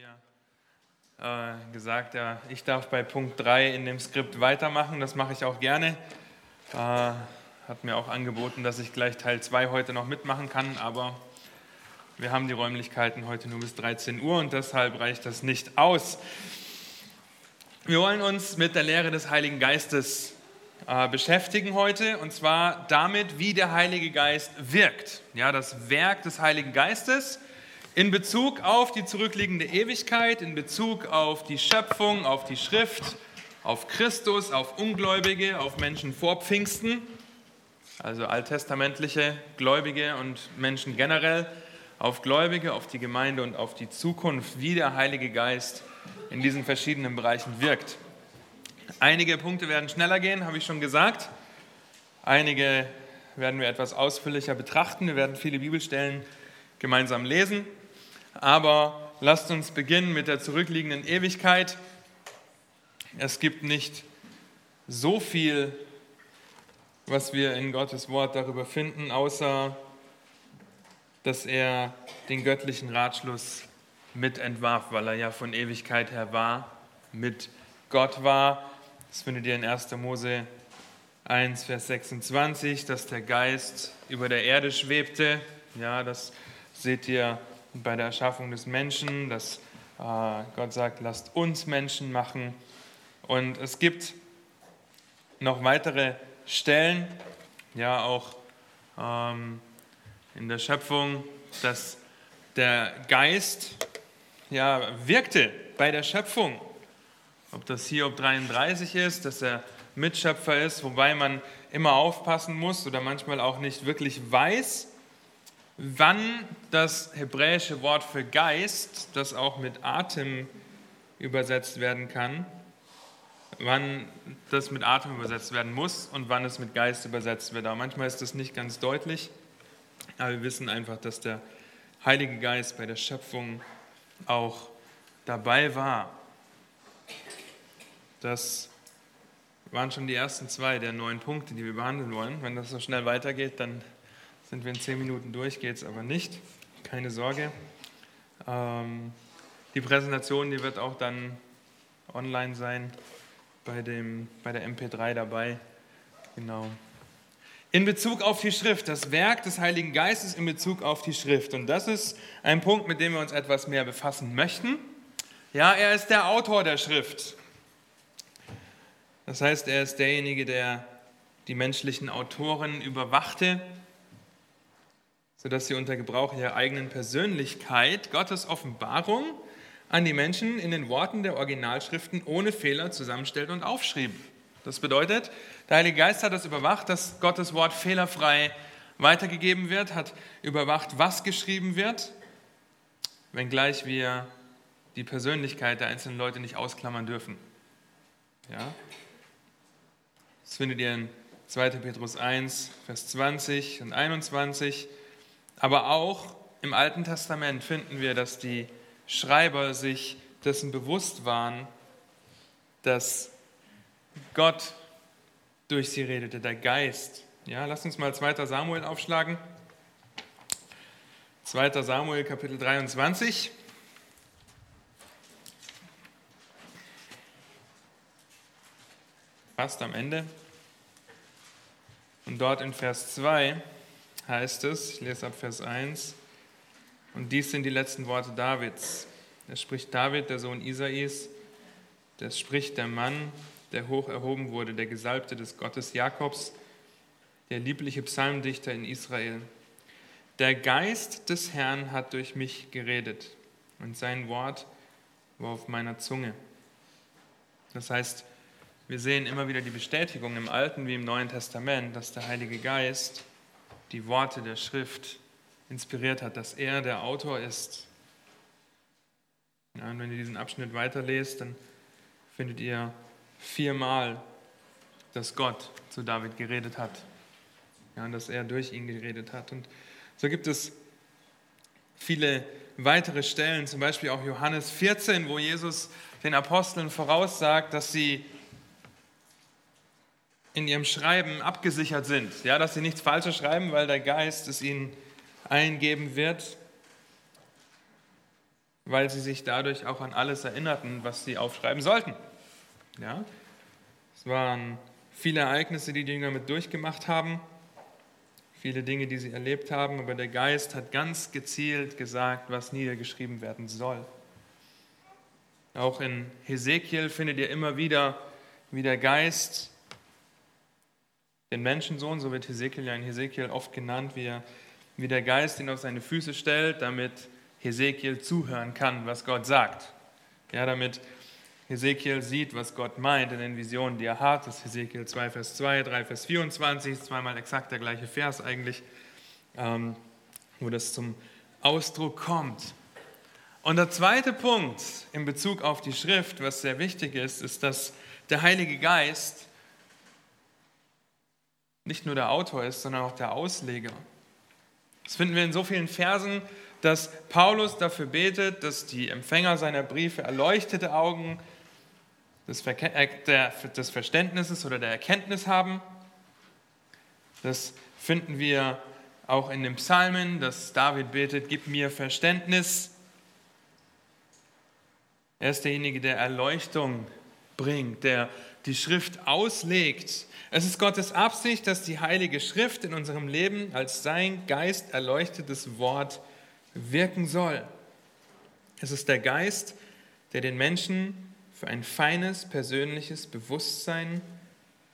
mir äh, gesagt, ja, ich darf bei Punkt 3 in dem Skript weitermachen. Das mache ich auch gerne. Äh, hat mir auch angeboten, dass ich gleich Teil 2 heute noch mitmachen kann, aber wir haben die Räumlichkeiten heute nur bis 13 Uhr und deshalb reicht das nicht aus. Wir wollen uns mit der Lehre des Heiligen Geistes äh, beschäftigen heute und zwar damit, wie der Heilige Geist wirkt. Ja, das Werk des Heiligen Geistes in Bezug auf die zurückliegende Ewigkeit, in Bezug auf die Schöpfung, auf die Schrift, auf Christus, auf Ungläubige, auf Menschen vor Pfingsten, also alttestamentliche Gläubige und Menschen generell, auf Gläubige, auf die Gemeinde und auf die Zukunft, wie der Heilige Geist in diesen verschiedenen Bereichen wirkt. Einige Punkte werden schneller gehen, habe ich schon gesagt. Einige werden wir etwas ausführlicher betrachten. Wir werden viele Bibelstellen gemeinsam lesen. Aber lasst uns beginnen mit der zurückliegenden Ewigkeit. Es gibt nicht so viel, was wir in Gottes Wort darüber finden, außer dass er den göttlichen Ratschluss mitentwarf, weil er ja von Ewigkeit her war, mit Gott war. Das findet ihr in 1. Mose 1, Vers 26, dass der Geist über der Erde schwebte. Ja, das seht ihr bei der Erschaffung des Menschen, dass äh, Gott sagt, lasst uns Menschen machen. Und es gibt noch weitere Stellen, ja auch ähm, in der Schöpfung, dass der Geist ja, wirkte bei der Schöpfung. Ob das hier ob 33 ist, dass er Mitschöpfer ist, wobei man immer aufpassen muss oder manchmal auch nicht wirklich weiß, wann das hebräische Wort für Geist, das auch mit Atem übersetzt werden kann, wann das mit Atem übersetzt werden muss und wann es mit Geist übersetzt wird. Aber manchmal ist das nicht ganz deutlich, aber wir wissen einfach, dass der Heilige Geist bei der Schöpfung auch dabei war. Das waren schon die ersten zwei der neun Punkte, die wir behandeln wollen. Wenn das so schnell weitergeht, dann sind wir in zehn Minuten durch, geht es aber nicht. Keine Sorge. Ähm, die Präsentation, die wird auch dann online sein, bei, dem, bei der MP3 dabei. Genau. In Bezug auf die Schrift, das Werk des Heiligen Geistes in Bezug auf die Schrift. Und das ist ein Punkt, mit dem wir uns etwas mehr befassen möchten. Ja, er ist der Autor der Schrift. Das heißt, er ist derjenige, der die menschlichen Autoren überwachte, sodass sie unter Gebrauch ihrer eigenen Persönlichkeit Gottes Offenbarung an die Menschen in den Worten der Originalschriften ohne Fehler zusammenstellt und aufschrieb. Das bedeutet, der Heilige Geist hat das überwacht, dass Gottes Wort fehlerfrei weitergegeben wird, hat überwacht, was geschrieben wird, wenngleich wir die Persönlichkeit der einzelnen Leute nicht ausklammern dürfen. Ja? Das findet ihr in 2. Petrus 1, Vers 20 und 21. Aber auch im Alten Testament finden wir, dass die Schreiber sich dessen bewusst waren, dass Gott durch sie redete, der Geist. Ja, lasst uns mal 2. Samuel aufschlagen. 2. Samuel Kapitel 23. Fast am Ende. Und dort in Vers 2 heißt es, ich lese ab Vers 1, und dies sind die letzten Worte Davids. Es spricht David, der Sohn Isais, das spricht der Mann, der hoch erhoben wurde, der Gesalbte des Gottes Jakobs, der liebliche Psalmdichter in Israel. Der Geist des Herrn hat durch mich geredet und sein Wort war auf meiner Zunge. Das heißt, wir sehen immer wieder die Bestätigung im Alten wie im Neuen Testament, dass der Heilige Geist die Worte der Schrift inspiriert hat, dass er der Autor ist. Ja, und wenn ihr diesen Abschnitt weiterlest, dann findet ihr viermal, dass Gott zu David geredet hat. Ja, und dass er durch ihn geredet hat. Und so gibt es viele weitere Stellen, zum Beispiel auch Johannes 14, wo Jesus den Aposteln voraussagt, dass sie in ihrem Schreiben abgesichert sind, ja, dass sie nichts Falsches schreiben, weil der Geist es ihnen eingeben wird, weil sie sich dadurch auch an alles erinnerten, was sie aufschreiben sollten. Ja? Es waren viele Ereignisse, die die Jünger mit durchgemacht haben, viele Dinge, die sie erlebt haben, aber der Geist hat ganz gezielt gesagt, was niedergeschrieben werden soll. Auch in Hesekiel findet ihr immer wieder, wie der Geist den Menschensohn, so wird Hesekiel ja in Hesekiel oft genannt, wie, er, wie der Geist ihn auf seine Füße stellt, damit Hesekiel zuhören kann, was Gott sagt. Ja, damit Hesekiel sieht, was Gott meint in den Visionen, die er hat. Das ist Hesekiel 2, Vers 2, 3, Vers 24, zweimal exakt der gleiche Vers eigentlich, ähm, wo das zum Ausdruck kommt. Und der zweite Punkt in Bezug auf die Schrift, was sehr wichtig ist, ist, dass der Heilige Geist nicht nur der Autor ist, sondern auch der Ausleger. Das finden wir in so vielen Versen, dass Paulus dafür betet, dass die Empfänger seiner Briefe erleuchtete Augen des, des Verständnisses oder der Erkenntnis haben. Das finden wir auch in den Psalmen, dass David betet, gib mir Verständnis. Er ist derjenige, der Erleuchtung bringt, der die Schrift auslegt. Es ist Gottes Absicht, dass die Heilige Schrift in unserem Leben als sein Geist erleuchtetes Wort wirken soll. Es ist der Geist, der den Menschen für ein feines persönliches Bewusstsein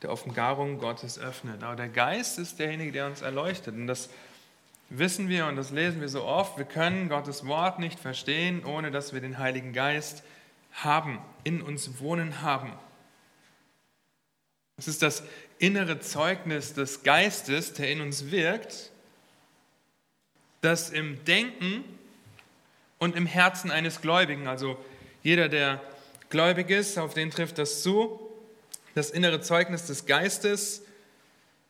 der Offenbarung Gottes öffnet. Aber der Geist ist derjenige, der uns erleuchtet. Und das wissen wir und das lesen wir so oft. Wir können Gottes Wort nicht verstehen, ohne dass wir den Heiligen Geist haben, in uns wohnen haben. Es ist das innere Zeugnis des Geistes, der in uns wirkt, das im Denken und im Herzen eines Gläubigen, also jeder, der gläubig ist, auf den trifft das zu. Das innere Zeugnis des Geistes,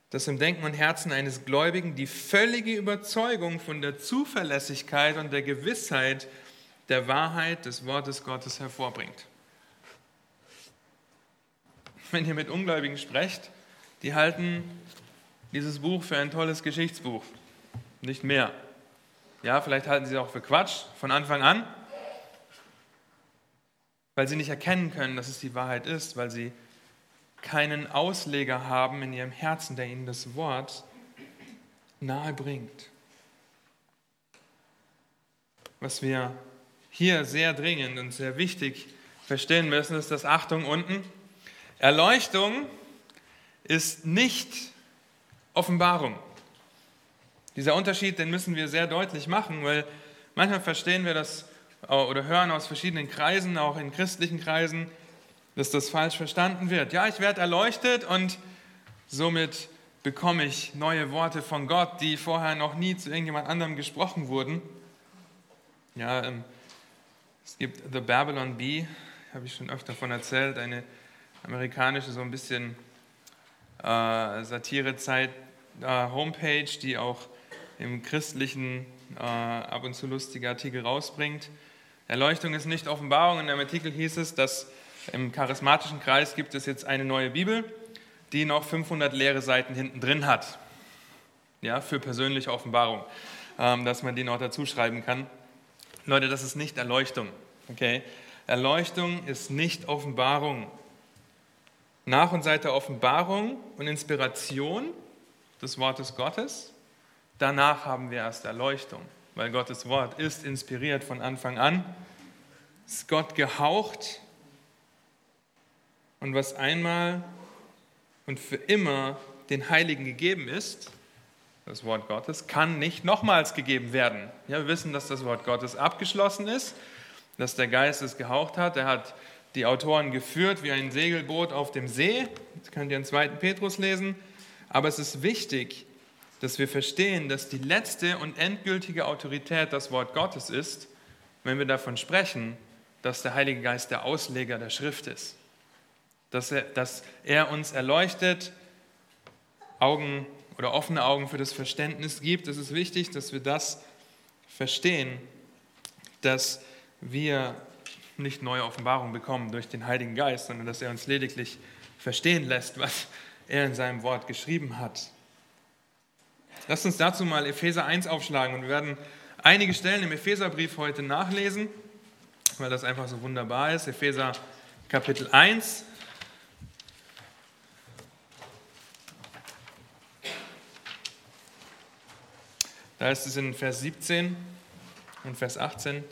das im Denken und Herzen eines Gläubigen die völlige Überzeugung von der Zuverlässigkeit und der Gewissheit der Wahrheit des Wortes Gottes hervorbringt. Wenn ihr mit Ungläubigen sprecht, die halten dieses Buch für ein tolles Geschichtsbuch, nicht mehr. Ja, vielleicht halten sie es auch für Quatsch von Anfang an, weil sie nicht erkennen können, dass es die Wahrheit ist, weil sie keinen Ausleger haben in ihrem Herzen, der ihnen das Wort nahe bringt. Was wir hier sehr dringend und sehr wichtig verstehen müssen, ist das Achtung unten. Erleuchtung ist nicht Offenbarung. Dieser Unterschied, den müssen wir sehr deutlich machen, weil manchmal verstehen wir das oder hören aus verschiedenen Kreisen, auch in christlichen Kreisen, dass das falsch verstanden wird. Ja, ich werde erleuchtet und somit bekomme ich neue Worte von Gott, die vorher noch nie zu irgendjemand anderem gesprochen wurden. Ja, ähm, es gibt The Babylon Bee, habe ich schon öfter davon erzählt, eine amerikanische, so ein bisschen äh, Satirezeit äh, die auch im christlichen äh, ab und zu lustige Artikel rausbringt. Erleuchtung ist nicht Offenbarung. In einem Artikel hieß es, dass im charismatischen Kreis gibt es jetzt eine neue Bibel, die noch 500 leere Seiten hinten drin hat. Ja, für persönliche Offenbarung, ähm, dass man die noch dazu schreiben kann. Leute, das ist nicht Erleuchtung. Okay? Erleuchtung ist nicht Offenbarung. Nach und seit der Offenbarung und Inspiration des Wortes Gottes, danach haben wir erst Erleuchtung weil Gottes Wort ist inspiriert von Anfang an, ist Gott gehaucht und was einmal und für immer den Heiligen gegeben ist, das Wort Gottes, kann nicht nochmals gegeben werden. Ja, wir wissen, dass das Wort Gottes abgeschlossen ist, dass der Geist es gehaucht hat. Er hat die Autoren geführt wie ein Segelboot auf dem See. Das könnt ihr in 2. Petrus lesen. Aber es ist wichtig, dass wir verstehen, dass die letzte und endgültige Autorität das Wort Gottes ist, wenn wir davon sprechen, dass der Heilige Geist der Ausleger der Schrift ist. Dass er, dass er uns erleuchtet, Augen oder offene Augen für das Verständnis gibt. Es ist wichtig, dass wir das verstehen, dass wir nicht neue Offenbarungen bekommen durch den Heiligen Geist, sondern dass er uns lediglich verstehen lässt, was er in seinem Wort geschrieben hat. Lasst uns dazu mal Epheser 1 aufschlagen und wir werden einige Stellen im Epheserbrief heute nachlesen. weil das einfach so wunderbar ist. Epheser Kapitel 1. Da ist es in Vers 17 und Vers 18.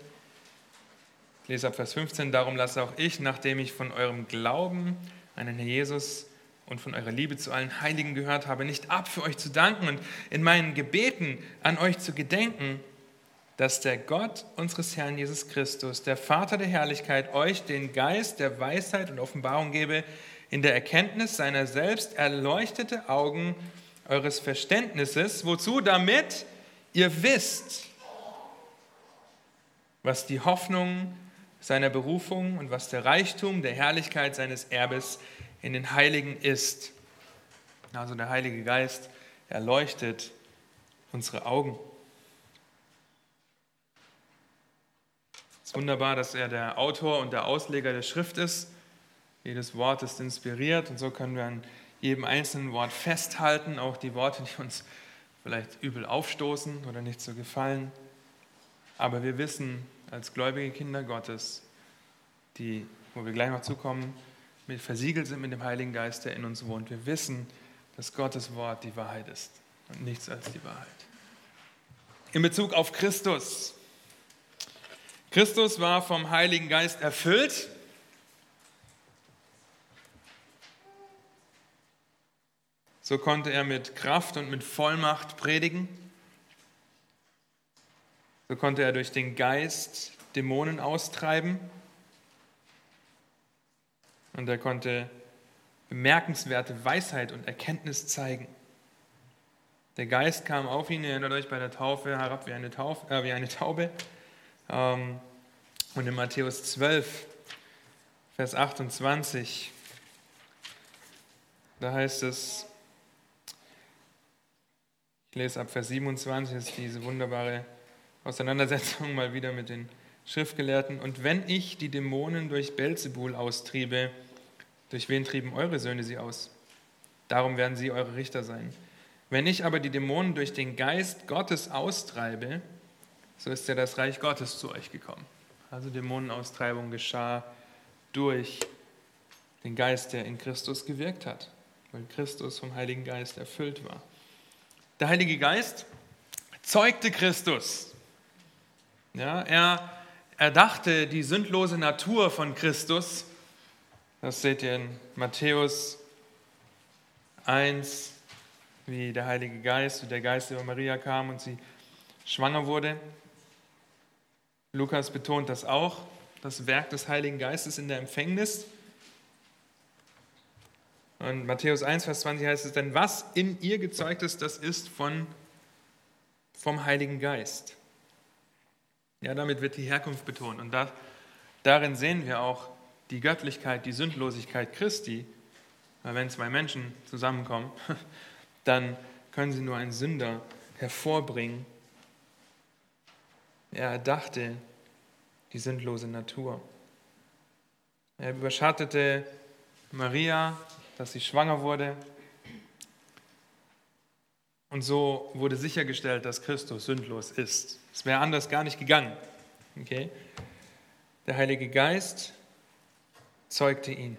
Ich lese ab Vers 15. Darum lasse auch ich, nachdem ich von eurem Glauben an den Herrn Jesus und von eurer Liebe zu allen Heiligen gehört habe, nicht ab für euch zu danken und in meinen Gebeten an euch zu gedenken, dass der Gott unseres Herrn Jesus Christus, der Vater der Herrlichkeit, euch den Geist der Weisheit und Offenbarung gebe, in der Erkenntnis seiner selbst erleuchtete Augen eures Verständnisses, wozu damit ihr wisst, was die Hoffnung seiner Berufung und was der Reichtum der Herrlichkeit seines Erbes in den Heiligen ist. Also der Heilige Geist erleuchtet unsere Augen. Es ist wunderbar, dass er der Autor und der Ausleger der Schrift ist. Jedes Wort ist inspiriert und so können wir an jedem einzelnen Wort festhalten, auch die Worte, die uns vielleicht übel aufstoßen oder nicht so gefallen. Aber wir wissen als gläubige Kinder Gottes, die, wo wir gleich noch zukommen, mit versiegelt sind mit dem Heiligen Geist, der in uns wohnt. Wir wissen, dass Gottes Wort die Wahrheit ist und nichts als die Wahrheit. In Bezug auf Christus. Christus war vom Heiligen Geist erfüllt. So konnte er mit Kraft und mit Vollmacht predigen. So konnte er durch den Geist Dämonen austreiben und er konnte bemerkenswerte Weisheit und Erkenntnis zeigen. Der Geist kam auf ihn, erinnert euch bei der Taufe herab wie eine, Taufe, äh, wie eine Taube. Ähm, und in Matthäus 12, Vers 28, da heißt es, ich lese ab Vers 27, das ist diese wunderbare Auseinandersetzung mal wieder mit den Schriftgelehrten. Und wenn ich die Dämonen durch Belzebul austriebe, durch wen trieben eure Söhne sie aus? Darum werden sie eure Richter sein. Wenn ich aber die Dämonen durch den Geist Gottes austreibe, so ist ja das Reich Gottes zu euch gekommen. Also Dämonenaustreibung geschah durch den Geist, der in Christus gewirkt hat, weil Christus vom Heiligen Geist erfüllt war. Der Heilige Geist zeugte Christus. Ja, er erdachte die sündlose Natur von Christus das seht ihr in Matthäus 1, wie der Heilige Geist, wie der Geist über Maria kam und sie schwanger wurde. Lukas betont das auch, das Werk des Heiligen Geistes in der Empfängnis. Und Matthäus 1, Vers 20 heißt es, denn was in ihr gezeugt ist, das ist von, vom Heiligen Geist. Ja, damit wird die Herkunft betont. Und da, darin sehen wir auch, die Göttlichkeit, die Sündlosigkeit Christi, weil wenn zwei Menschen zusammenkommen, dann können sie nur einen Sünder hervorbringen. Er erdachte die sündlose Natur. Er überschattete Maria, dass sie schwanger wurde. Und so wurde sichergestellt, dass Christus sündlos ist. Es wäre anders gar nicht gegangen. Okay? Der Heilige Geist zeugte ihn.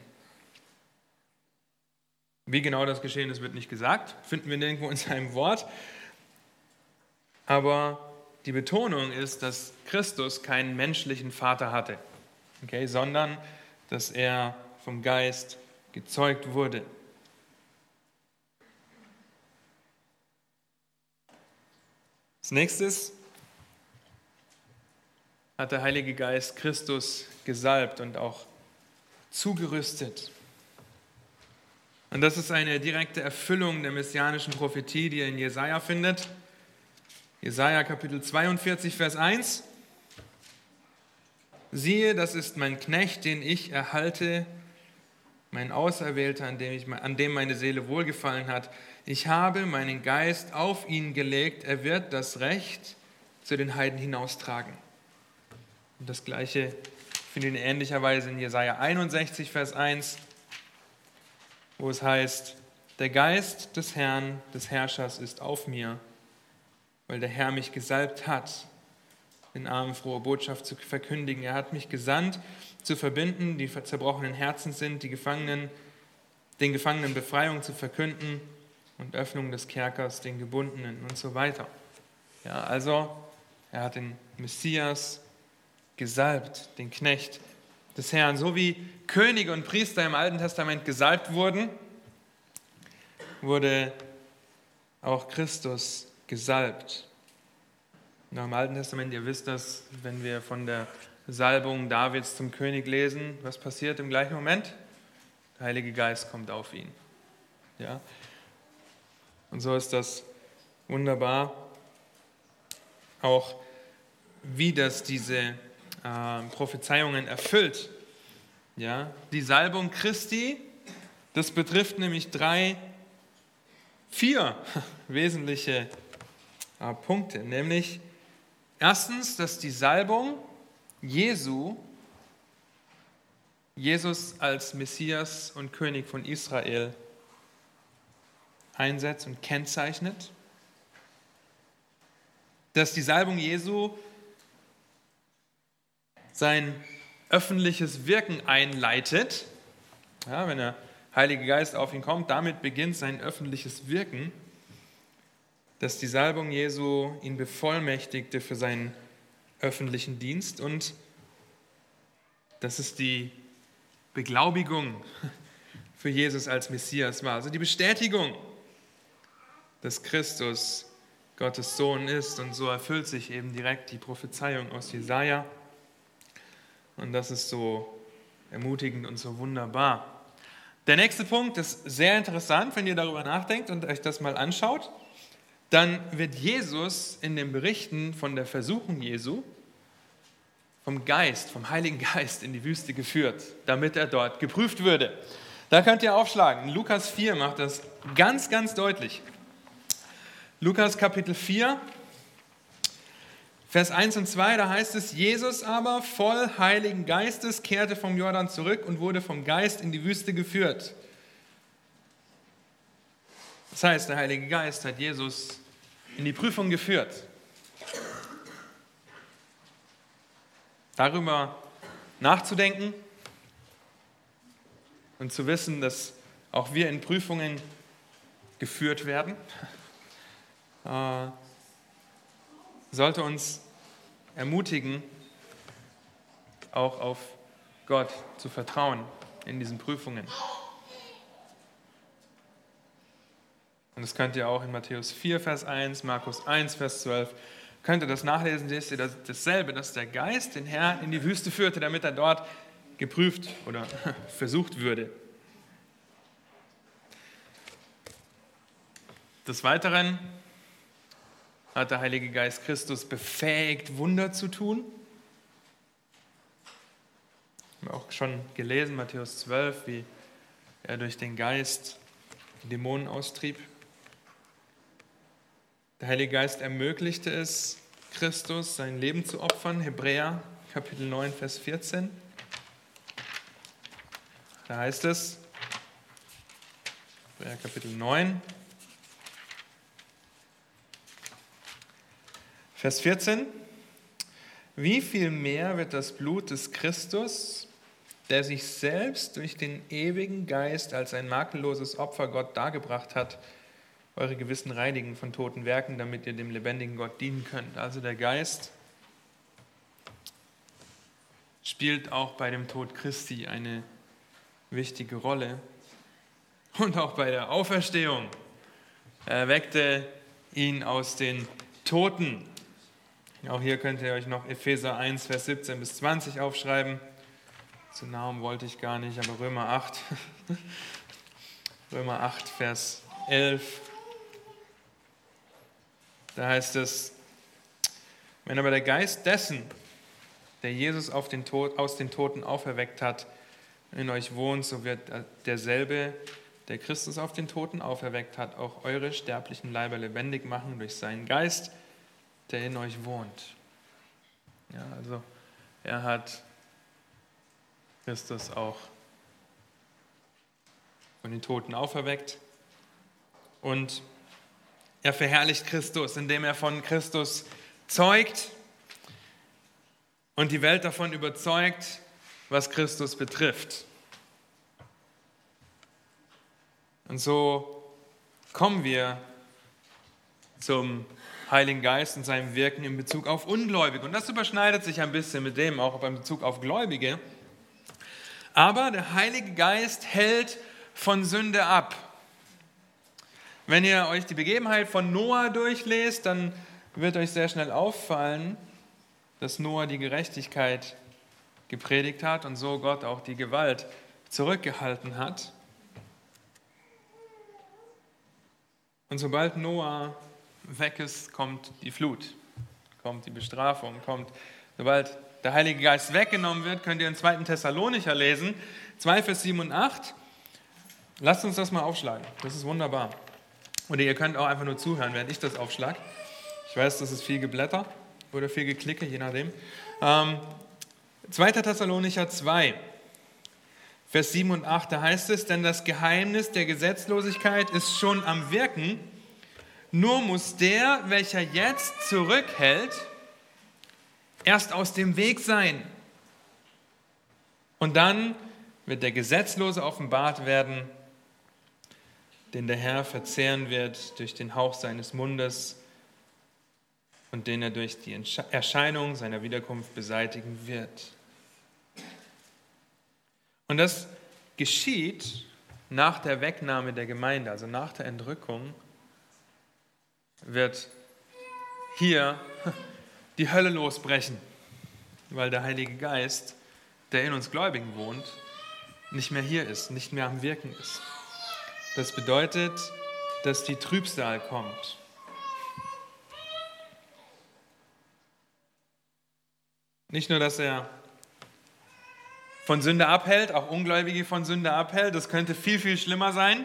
Wie genau das geschehen ist, wird nicht gesagt, finden wir nirgendwo in seinem Wort. Aber die Betonung ist, dass Christus keinen menschlichen Vater hatte, okay, sondern dass er vom Geist gezeugt wurde. Als nächstes hat der Heilige Geist Christus gesalbt und auch zugerüstet. Und das ist eine direkte Erfüllung der messianischen Prophetie, die ihr in Jesaja findet. Jesaja Kapitel 42, Vers 1. Siehe, das ist mein Knecht, den ich erhalte, mein Auserwählter, an dem, ich, an dem meine Seele wohlgefallen hat. Ich habe meinen Geist auf ihn gelegt, er wird das Recht zu den Heiden hinaustragen. Und das gleiche finden ihn ähnlicherweise in Jesaja 61, Vers 1, wo es heißt: Der Geist des Herrn, des Herrschers ist auf mir, weil der Herr mich gesalbt hat. den Armen frohe Botschaft zu verkündigen. Er hat mich gesandt, zu verbinden, die zerbrochenen Herzen sind, die Gefangenen, den Gefangenen Befreiung zu verkünden und Öffnung des Kerkers den Gebundenen und so weiter. Ja, also er hat den Messias gesalbt, den Knecht des Herrn, so wie Könige und Priester im Alten Testament gesalbt wurden, wurde auch Christus gesalbt. Dem Alten Testament, ihr wisst das, wenn wir von der Salbung Davids zum König lesen, was passiert im gleichen Moment? Der Heilige Geist kommt auf ihn. Ja? Und so ist das wunderbar, auch wie das diese äh, Prophezeiungen erfüllt. Ja? Die Salbung Christi, das betrifft nämlich drei, vier wesentliche äh, Punkte, nämlich Erstens, dass die Salbung Jesu, Jesus als Messias und König von Israel einsetzt und kennzeichnet. Dass die Salbung Jesu sein öffentliches Wirken einleitet. Ja, wenn der Heilige Geist auf ihn kommt, damit beginnt sein öffentliches Wirken dass die Salbung Jesu ihn bevollmächtigte für seinen öffentlichen Dienst und dass es die Beglaubigung für Jesus als Messias war, also die Bestätigung, dass Christus Gottes Sohn ist und so erfüllt sich eben direkt die Prophezeiung aus Jesaja und das ist so ermutigend und so wunderbar. Der nächste Punkt ist sehr interessant, wenn ihr darüber nachdenkt und euch das mal anschaut dann wird Jesus in den Berichten von der Versuchung Jesu vom Geist, vom Heiligen Geist in die Wüste geführt, damit er dort geprüft würde. Da könnt ihr aufschlagen. Lukas 4 macht das ganz, ganz deutlich. Lukas Kapitel 4, Vers 1 und 2, da heißt es, Jesus aber voll Heiligen Geistes kehrte vom Jordan zurück und wurde vom Geist in die Wüste geführt. Das heißt, der Heilige Geist hat Jesus in die Prüfung geführt. Darüber nachzudenken und zu wissen, dass auch wir in Prüfungen geführt werden, äh, sollte uns ermutigen, auch auf Gott zu vertrauen in diesen Prüfungen. Und das könnt ihr auch in Matthäus 4, Vers 1, Markus 1, Vers 12. Könnt ihr das nachlesen, seht ihr dasselbe, dass der Geist den Herrn in die Wüste führte, damit er dort geprüft oder versucht würde. Des Weiteren hat der Heilige Geist Christus befähigt, Wunder zu tun. Wir haben auch schon gelesen, Matthäus 12, wie er durch den Geist Dämonen austrieb. Der Heilige Geist ermöglichte es, Christus sein Leben zu opfern. Hebräer Kapitel 9, Vers 14. Da heißt es, Hebräer Kapitel 9, Vers 14. Wie viel mehr wird das Blut des Christus, der sich selbst durch den ewigen Geist als ein makelloses Opfer Gott dargebracht hat, eure Gewissen reinigen von toten Werken, damit ihr dem lebendigen Gott dienen könnt. Also der Geist spielt auch bei dem Tod Christi eine wichtige Rolle. Und auch bei der Auferstehung. Er weckte ihn aus den Toten. Auch hier könnt ihr euch noch Epheser 1, Vers 17 bis 20 aufschreiben. Zu Namen wollte ich gar nicht, aber Römer 8. Römer 8, Vers 11 da heißt es, wenn aber der Geist dessen, der Jesus den Tod, aus den Toten auferweckt hat, in euch wohnt, so wird derselbe, der Christus auf den Toten auferweckt hat, auch eure sterblichen Leiber lebendig machen durch seinen Geist, der in euch wohnt. Ja, also er hat Christus auch von den Toten auferweckt und er verherrlicht Christus, indem er von Christus zeugt. und die Welt davon überzeugt, was Christus betrifft. Und so kommen wir zum Heiligen Geist und seinem Wirken in Bezug auf Ungläubige. Und das überschneidet sich ein bisschen mit dem auch in Bezug auf Gläubige. Aber der Heilige Geist hält von Sünde ab. Wenn ihr euch die Begebenheit von Noah durchlest, dann wird euch sehr schnell auffallen, dass Noah die Gerechtigkeit gepredigt hat und so Gott auch die Gewalt zurückgehalten hat. Und sobald Noah weg ist, kommt die Flut, kommt die Bestrafung, kommt, sobald der Heilige Geist weggenommen wird, könnt ihr in 2. Thessalonicher lesen, 2 Vers 7 und 8. Lasst uns das mal aufschlagen, das ist wunderbar. Oder ihr könnt auch einfach nur zuhören, während ich das aufschlage. Ich weiß, das ist viel Geblätter oder viel Geklicke, je nachdem. Ähm, 2. Thessalonicher 2, Vers 7 und 8, da heißt es, denn das Geheimnis der Gesetzlosigkeit ist schon am Wirken, nur muss der, welcher jetzt zurückhält, erst aus dem Weg sein. Und dann wird der Gesetzlose offenbart werden, den der Herr verzehren wird durch den Hauch seines Mundes und den er durch die Erscheinung seiner Wiederkunft beseitigen wird. Und das geschieht nach der Wegnahme der Gemeinde, also nach der Entrückung, wird hier die Hölle losbrechen, weil der Heilige Geist, der in uns Gläubigen wohnt, nicht mehr hier ist, nicht mehr am Wirken ist. Das bedeutet, dass die Trübsal kommt. Nicht nur, dass er von Sünde abhält, auch Ungläubige von Sünde abhält, das könnte viel, viel schlimmer sein,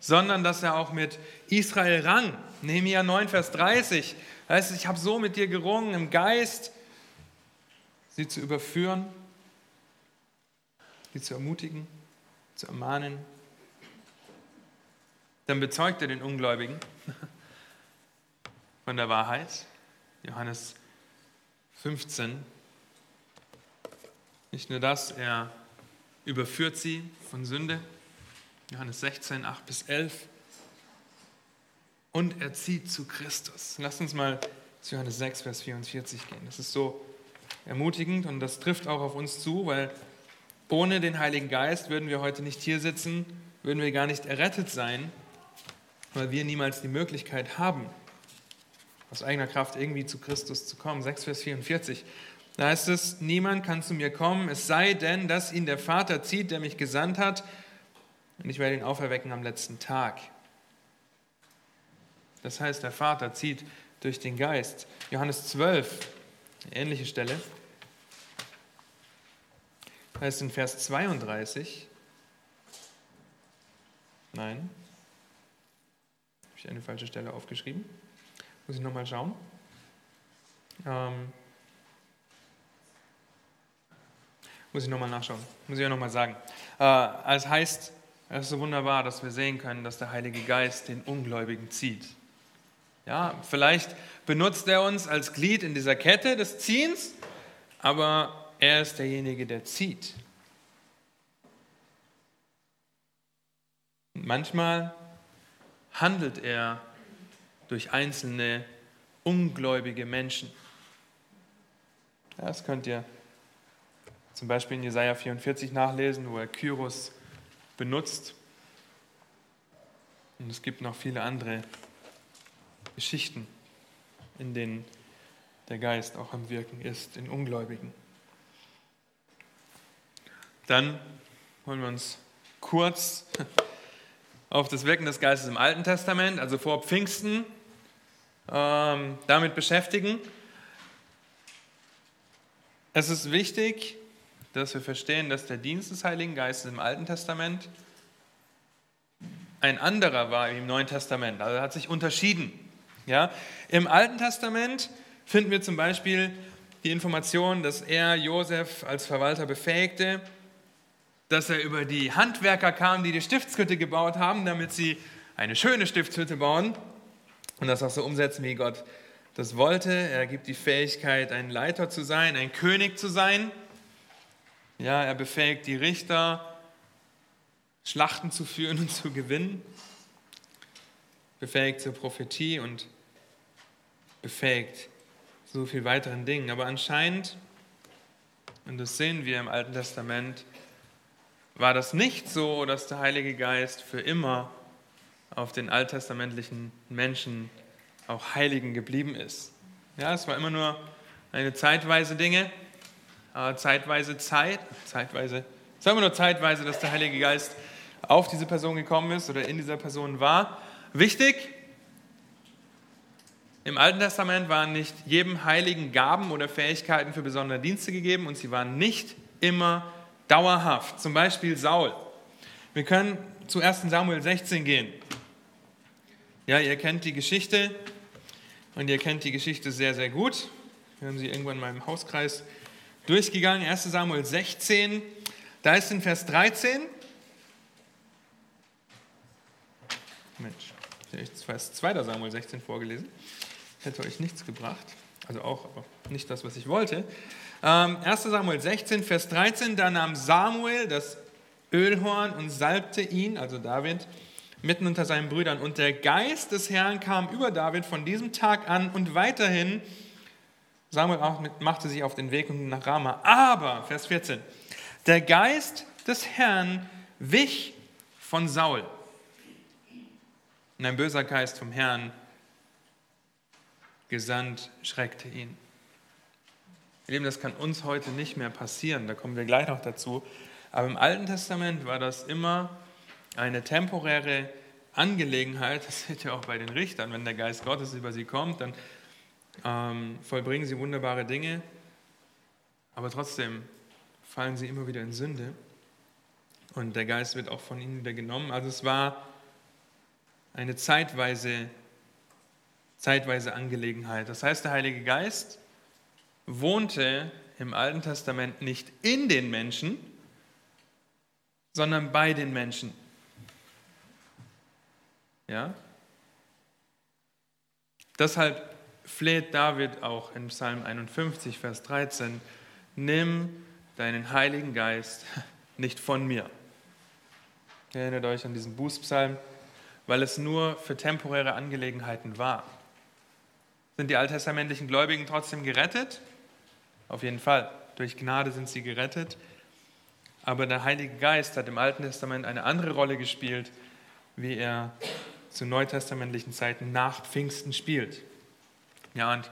sondern dass er auch mit Israel rang. Nehemiah 9, Vers 30, heißt es, ich habe so mit dir gerungen im Geist, sie zu überführen, sie zu ermutigen, zu ermahnen. Dann bezeugt er den Ungläubigen von der Wahrheit. Johannes 15, nicht nur das, er überführt sie von Sünde. Johannes 16, 8 bis 11. Und er zieht zu Christus. Lasst uns mal zu Johannes 6, Vers 44 gehen. Das ist so ermutigend und das trifft auch auf uns zu, weil ohne den Heiligen Geist würden wir heute nicht hier sitzen, würden wir gar nicht errettet sein, weil wir niemals die Möglichkeit haben, aus eigener Kraft irgendwie zu Christus zu kommen. 6, Vers 44. Da heißt es, niemand kann zu mir kommen, es sei denn, dass ihn der Vater zieht, der mich gesandt hat, und ich werde ihn auferwecken am letzten Tag. Das heißt, der Vater zieht durch den Geist. Johannes 12, eine ähnliche Stelle, heißt in Vers 32, nein, habe ich eine falsche Stelle aufgeschrieben, muss ich nochmal schauen. Ähm, Muss ich nochmal nachschauen. Muss ich ja nochmal sagen. Äh, es heißt, es ist so wunderbar, dass wir sehen können, dass der Heilige Geist den Ungläubigen zieht. Ja, vielleicht benutzt er uns als Glied in dieser Kette des Ziehens, aber er ist derjenige, der zieht. Und manchmal handelt er durch einzelne ungläubige Menschen. Das könnt ihr zum Beispiel in Jesaja 44 nachlesen, wo er Kyros benutzt. Und es gibt noch viele andere Geschichten, in denen der Geist auch am Wirken ist, in Ungläubigen. Dann wollen wir uns kurz auf das Wirken des Geistes im Alten Testament, also vor Pfingsten, ähm, damit beschäftigen. Es ist wichtig, dass wir verstehen, dass der Dienst des Heiligen Geistes im Alten Testament ein anderer war im Neuen Testament. Also er hat sich unterschieden. Ja? Im Alten Testament finden wir zum Beispiel die Information, dass er Josef als Verwalter befähigte, dass er über die Handwerker kam, die die Stiftshütte gebaut haben, damit sie eine schöne Stiftshütte bauen und das auch so umsetzen, wie Gott das wollte. Er gibt die Fähigkeit, ein Leiter zu sein, ein König zu sein. Ja, er befähigt die Richter, Schlachten zu führen und zu gewinnen. Befähigt zur Prophetie und befähigt so viel weiteren Dingen. Aber anscheinend, und das sehen wir im Alten Testament, war das nicht so, dass der Heilige Geist für immer auf den alttestamentlichen Menschen, auch Heiligen, geblieben ist. Ja, es war immer nur eine zeitweise Dinge, äh, zeitweise Zeit, zeitweise, es war immer nur zeitweise, dass der Heilige Geist auf diese Person gekommen ist oder in dieser Person war. Wichtig, im Alten Testament waren nicht jedem Heiligen Gaben oder Fähigkeiten für besondere Dienste gegeben und sie waren nicht immer dauerhaft. Zum Beispiel Saul. Wir können zu 1 Samuel 16 gehen. Ja, ihr kennt die Geschichte und ihr kennt die Geschichte sehr, sehr gut. Wir haben sie irgendwann mal im Hauskreis durchgegangen. 1 Samuel 16, da ist in Vers 13. Mensch, ich habe Vers 2. Samuel 16 vorgelesen. Hätte euch nichts gebracht. Also auch, aber nicht das, was ich wollte. 1 ähm, Samuel 16, Vers 13, da nahm Samuel das Ölhorn und salbte ihn, also David, mitten unter seinen Brüdern. Und der Geist des Herrn kam über David von diesem Tag an und weiterhin. Samuel machte sich auf den Weg nach Rama. Aber, Vers 14, der Geist des Herrn wich von Saul. Und ein böser Geist vom Herrn gesandt schreckte ihn. Ihr Lieben, das kann uns heute nicht mehr passieren, da kommen wir gleich noch dazu. Aber im Alten Testament war das immer eine temporäre Angelegenheit, das seht ihr auch bei den Richtern, wenn der Geist Gottes über sie kommt, dann ähm, vollbringen sie wunderbare Dinge, aber trotzdem fallen sie immer wieder in Sünde und der Geist wird auch von ihnen wieder genommen. Also es war eine zeitweise, zeitweise Angelegenheit. Das heißt, der Heilige Geist wohnte im Alten Testament nicht in den Menschen, sondern bei den Menschen. Ja? Deshalb fleht David auch in Psalm 51, Vers 13, nimm deinen Heiligen Geist nicht von mir. Erinnert euch an diesen Bußpsalm, weil es nur für temporäre Angelegenheiten war. Sind die alttestamentlichen Gläubigen trotzdem gerettet? Auf jeden Fall. Durch Gnade sind sie gerettet. Aber der Heilige Geist hat im Alten Testament eine andere Rolle gespielt, wie er zu neutestamentlichen Zeiten nach Pfingsten spielt. Ja, und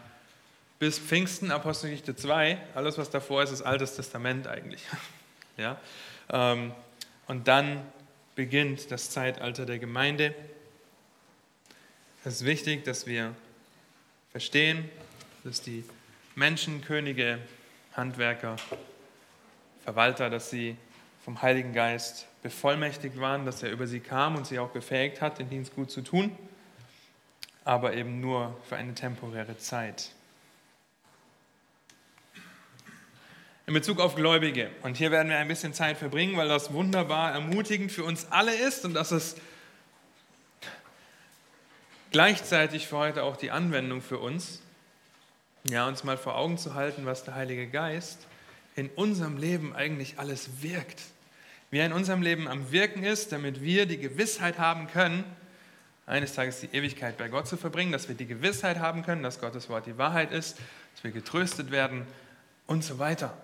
bis Pfingsten, Apostelgeschichte 2, alles was davor ist, ist Altes Testament eigentlich. Ja? Ähm, und dann beginnt das Zeitalter der Gemeinde. Es ist wichtig, dass wir verstehen, dass die Menschen, Könige, Handwerker, Verwalter, dass sie vom Heiligen Geist bevollmächtigt waren, dass er über sie kam und sie auch befähigt hat, den Dienst gut zu tun, aber eben nur für eine temporäre Zeit. In Bezug auf Gläubige, und hier werden wir ein bisschen Zeit verbringen, weil das wunderbar ermutigend für uns alle ist und das ist gleichzeitig für heute auch die Anwendung für uns, ja, uns mal vor Augen zu halten, was der Heilige Geist in unserem Leben eigentlich alles wirkt wie er in unserem Leben am Wirken ist, damit wir die Gewissheit haben können, eines Tages die Ewigkeit bei Gott zu verbringen, dass wir die Gewissheit haben können, dass Gottes Wort die Wahrheit ist, dass wir getröstet werden und so weiter.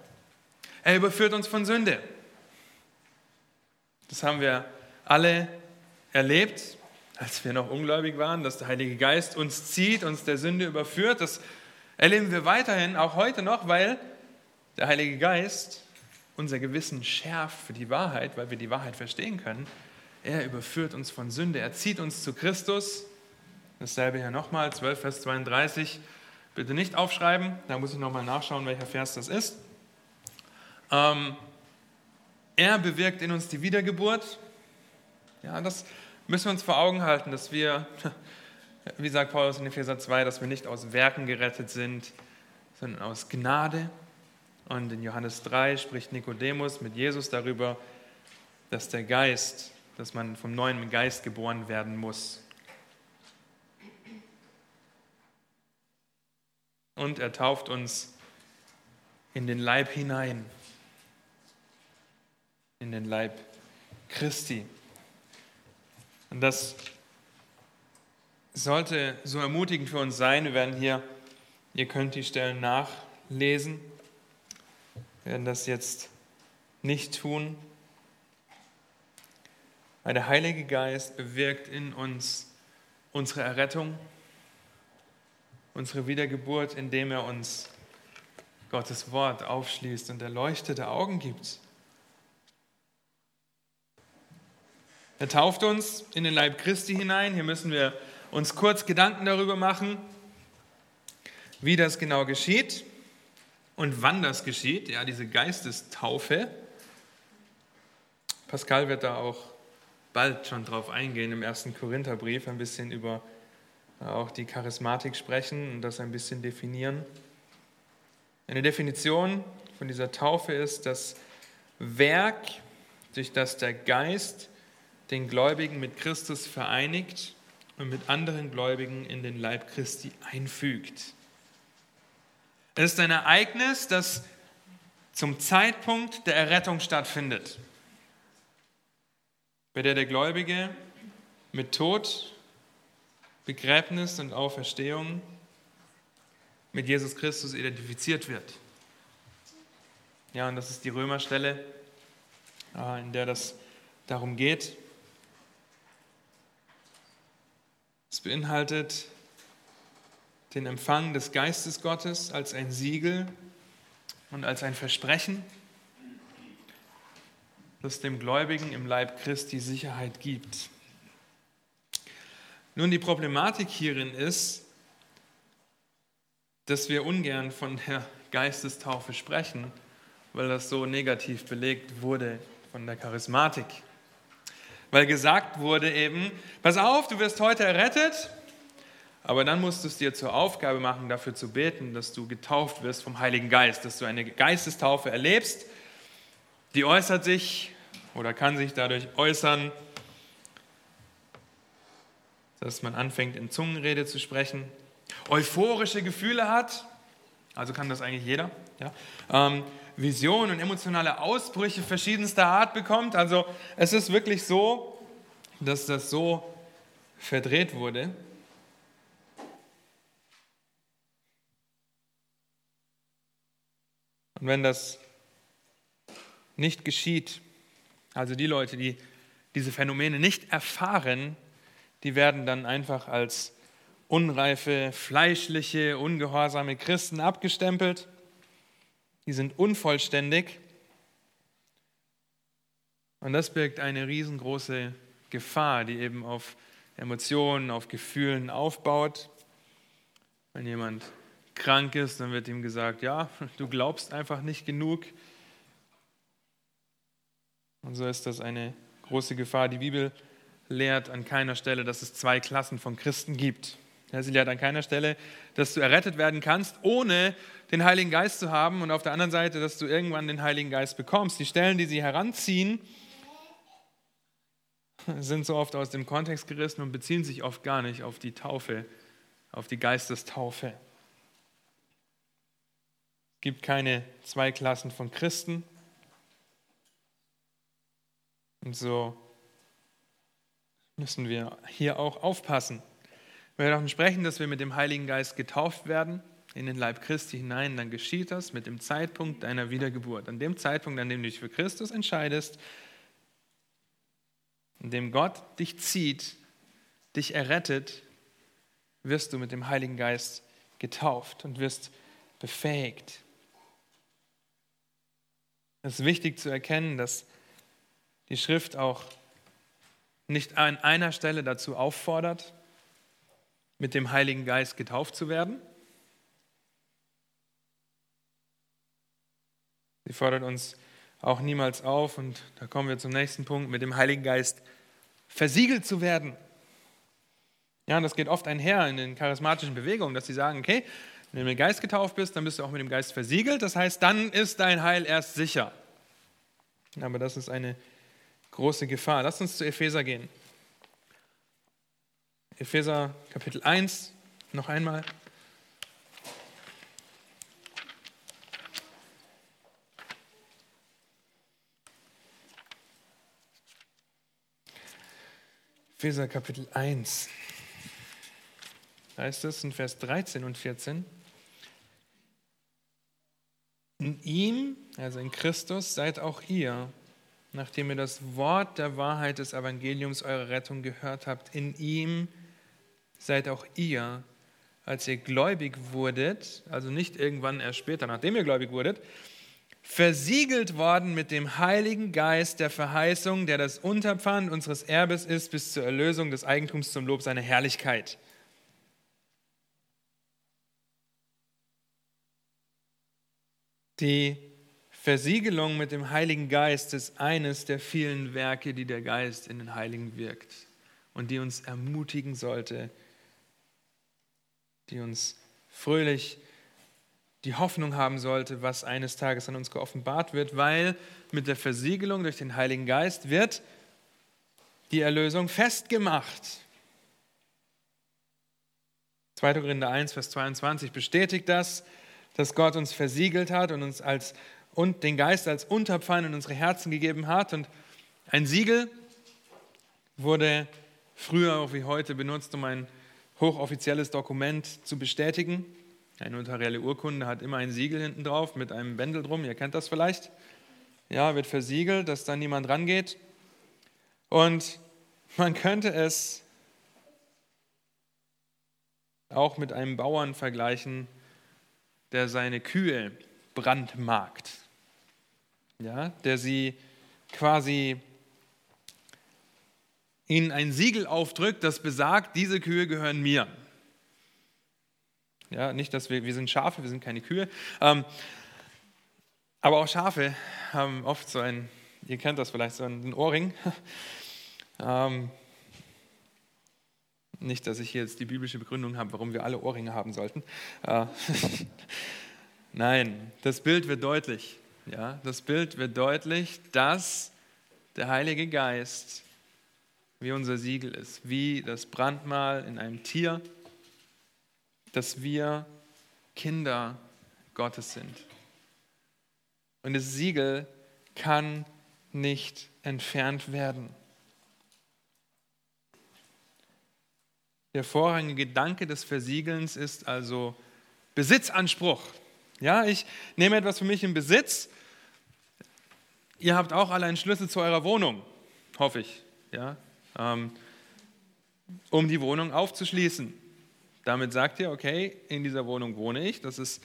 Er überführt uns von Sünde. Das haben wir alle erlebt, als wir noch ungläubig waren, dass der Heilige Geist uns zieht, uns der Sünde überführt. Das erleben wir weiterhin, auch heute noch, weil der Heilige Geist unser Gewissen schärft für die Wahrheit, weil wir die Wahrheit verstehen können. Er überführt uns von Sünde, er zieht uns zu Christus. Dasselbe hier nochmal, 12, Vers 32. Bitte nicht aufschreiben, da muss ich nochmal nachschauen, welcher Vers das ist. Ähm, er bewirkt in uns die Wiedergeburt. Ja, das müssen wir uns vor Augen halten, dass wir, wie sagt Paulus in Epheser 2, dass wir nicht aus Werken gerettet sind, sondern aus Gnade. Und in Johannes 3 spricht Nikodemus mit Jesus darüber, dass der Geist, dass man vom neuen Geist geboren werden muss. und er tauft uns in den Leib hinein, in den Leib Christi. Und das sollte so ermutigend für uns sein. Wir werden hier, ihr könnt die Stellen nachlesen, wir werden das jetzt nicht tun. Weil der Heilige Geist bewirkt in uns unsere Errettung, unsere Wiedergeburt, indem er uns Gottes Wort aufschließt und erleuchtete Augen gibt. Er tauft uns in den Leib Christi hinein. Hier müssen wir uns kurz Gedanken darüber machen, wie das genau geschieht und wann das geschieht. Ja, diese Geistestaufe. Pascal wird da auch bald schon drauf eingehen im ersten Korintherbrief, ein bisschen über äh, auch die Charismatik sprechen und das ein bisschen definieren. Eine Definition von dieser Taufe ist das Werk, durch das der Geist den Gläubigen mit Christus vereinigt und mit anderen Gläubigen in den Leib Christi einfügt. Es ist ein Ereignis, das zum Zeitpunkt der Errettung stattfindet, bei der der Gläubige mit Tod, Begräbnis und Auferstehung mit Jesus Christus identifiziert wird. Ja, und das ist die Römerstelle, äh, in der das darum geht. Es beinhaltet den Empfang des Geistes Gottes als ein Siegel und als ein Versprechen, das dem Gläubigen im Leib Christi Sicherheit gibt. Nun, die Problematik hierin ist, dass wir ungern von der Geistestaufe sprechen, weil das so negativ belegt wurde von der Charismatik. Weil gesagt wurde eben, pass auf, du wirst heute errettet, aber dann musst du es dir zur Aufgabe machen, dafür zu beten, dass du getauft wirst vom Heiligen Geist, dass du eine Geistestaufe erlebst. Die äußert sich oder kann sich dadurch äußern, dass man anfängt, in Zungenrede zu sprechen, euphorische Gefühle hat, also kann das eigentlich jeder, ja? ähm, Visionen und emotionale Ausbrüche verschiedenster Art bekommt. Also es ist wirklich so, dass das so verdreht wurde. Und wenn das nicht geschieht, also die Leute, die diese Phänomene nicht erfahren, die werden dann einfach als unreife, fleischliche, ungehorsame Christen abgestempelt. Die sind unvollständig. Und das birgt eine riesengroße Gefahr, die eben auf Emotionen, auf Gefühlen aufbaut. Wenn jemand krank ist, dann wird ihm gesagt, ja, du glaubst einfach nicht genug. Und so ist das eine große Gefahr. Die Bibel lehrt an keiner Stelle, dass es zwei Klassen von Christen gibt. Sie lehrt an keiner Stelle, dass du errettet werden kannst, ohne den Heiligen Geist zu haben und auf der anderen Seite, dass du irgendwann den Heiligen Geist bekommst. Die Stellen, die sie heranziehen, sind so oft aus dem Kontext gerissen und beziehen sich oft gar nicht auf die Taufe, auf die Geistestaufe. Es gibt keine zwei Klassen von Christen. Und so müssen wir hier auch aufpassen. Wir davon sprechen, dass wir mit dem Heiligen Geist getauft werden in den Leib Christi hinein, dann geschieht das mit dem Zeitpunkt deiner Wiedergeburt. An dem Zeitpunkt, an dem du dich für Christus entscheidest, in dem Gott dich zieht, dich errettet, wirst du mit dem Heiligen Geist getauft und wirst befähigt. Es ist wichtig zu erkennen, dass die Schrift auch nicht an einer Stelle dazu auffordert, mit dem Heiligen Geist getauft zu werden. Sie fordert uns auch niemals auf, und da kommen wir zum nächsten Punkt, mit dem Heiligen Geist versiegelt zu werden. Ja, und das geht oft einher in den charismatischen Bewegungen, dass sie sagen, okay, wenn du mit dem Geist getauft bist, dann bist du auch mit dem Geist versiegelt. Das heißt, dann ist dein Heil erst sicher. Aber das ist eine große Gefahr. Lass uns zu Epheser gehen. Epheser Kapitel 1, noch einmal. Epheser Kapitel 1. Da heißt es in Vers 13 und 14. In ihm, also in Christus, seid auch ihr, nachdem ihr das Wort der Wahrheit des Evangeliums eurer Rettung gehört habt, in ihm seid auch ihr, als ihr gläubig wurdet, also nicht irgendwann erst später, nachdem ihr gläubig wurdet, versiegelt worden mit dem Heiligen Geist der Verheißung, der das Unterpfand unseres Erbes ist bis zur Erlösung des Eigentums zum Lob seiner Herrlichkeit. Die Versiegelung mit dem Heiligen Geist ist eines der vielen Werke, die der Geist in den Heiligen wirkt und die uns ermutigen sollte, die uns fröhlich die Hoffnung haben sollte, was eines Tages an uns geoffenbart wird, weil mit der Versiegelung durch den Heiligen Geist wird die Erlösung festgemacht. 2. Korinther 1, Vers 22 bestätigt das, dass Gott uns versiegelt hat und uns als und den Geist als Unterpfand in unsere Herzen gegeben hat. Und ein Siegel wurde früher auch wie heute benutzt, um ein hochoffizielles Dokument zu bestätigen. Eine notarielle Urkunde hat immer ein Siegel hinten drauf mit einem Bändel drum. Ihr kennt das vielleicht. Ja, wird versiegelt, dass da niemand rangeht. Und man könnte es auch mit einem Bauern vergleichen, der seine Kühe brandmarkt, ja, der sie quasi ihnen ein Siegel aufdrückt, das besagt, diese Kühe gehören mir. Ja, nicht, dass wir, wir sind Schafe, wir sind keine Kühe. Ähm, aber auch Schafe haben oft so ein, ihr kennt das vielleicht, so ein Ohrring. ähm, nicht, dass ich hier jetzt die biblische Begründung habe, warum wir alle Ohrringe haben sollten. Äh, Nein, das Bild wird deutlich. Ja, das Bild wird deutlich, dass der Heilige Geist wie unser Siegel ist, wie das Brandmal in einem Tier, dass wir Kinder Gottes sind. Und das Siegel kann nicht entfernt werden. Der vorrangige Gedanke des Versiegelns ist also Besitzanspruch. Ja, ich nehme etwas für mich in Besitz. Ihr habt auch alle einen Schlüssel zu eurer Wohnung, hoffe ich, ja, ähm, um die Wohnung aufzuschließen. Damit sagt ihr, okay, in dieser Wohnung wohne ich. Das ist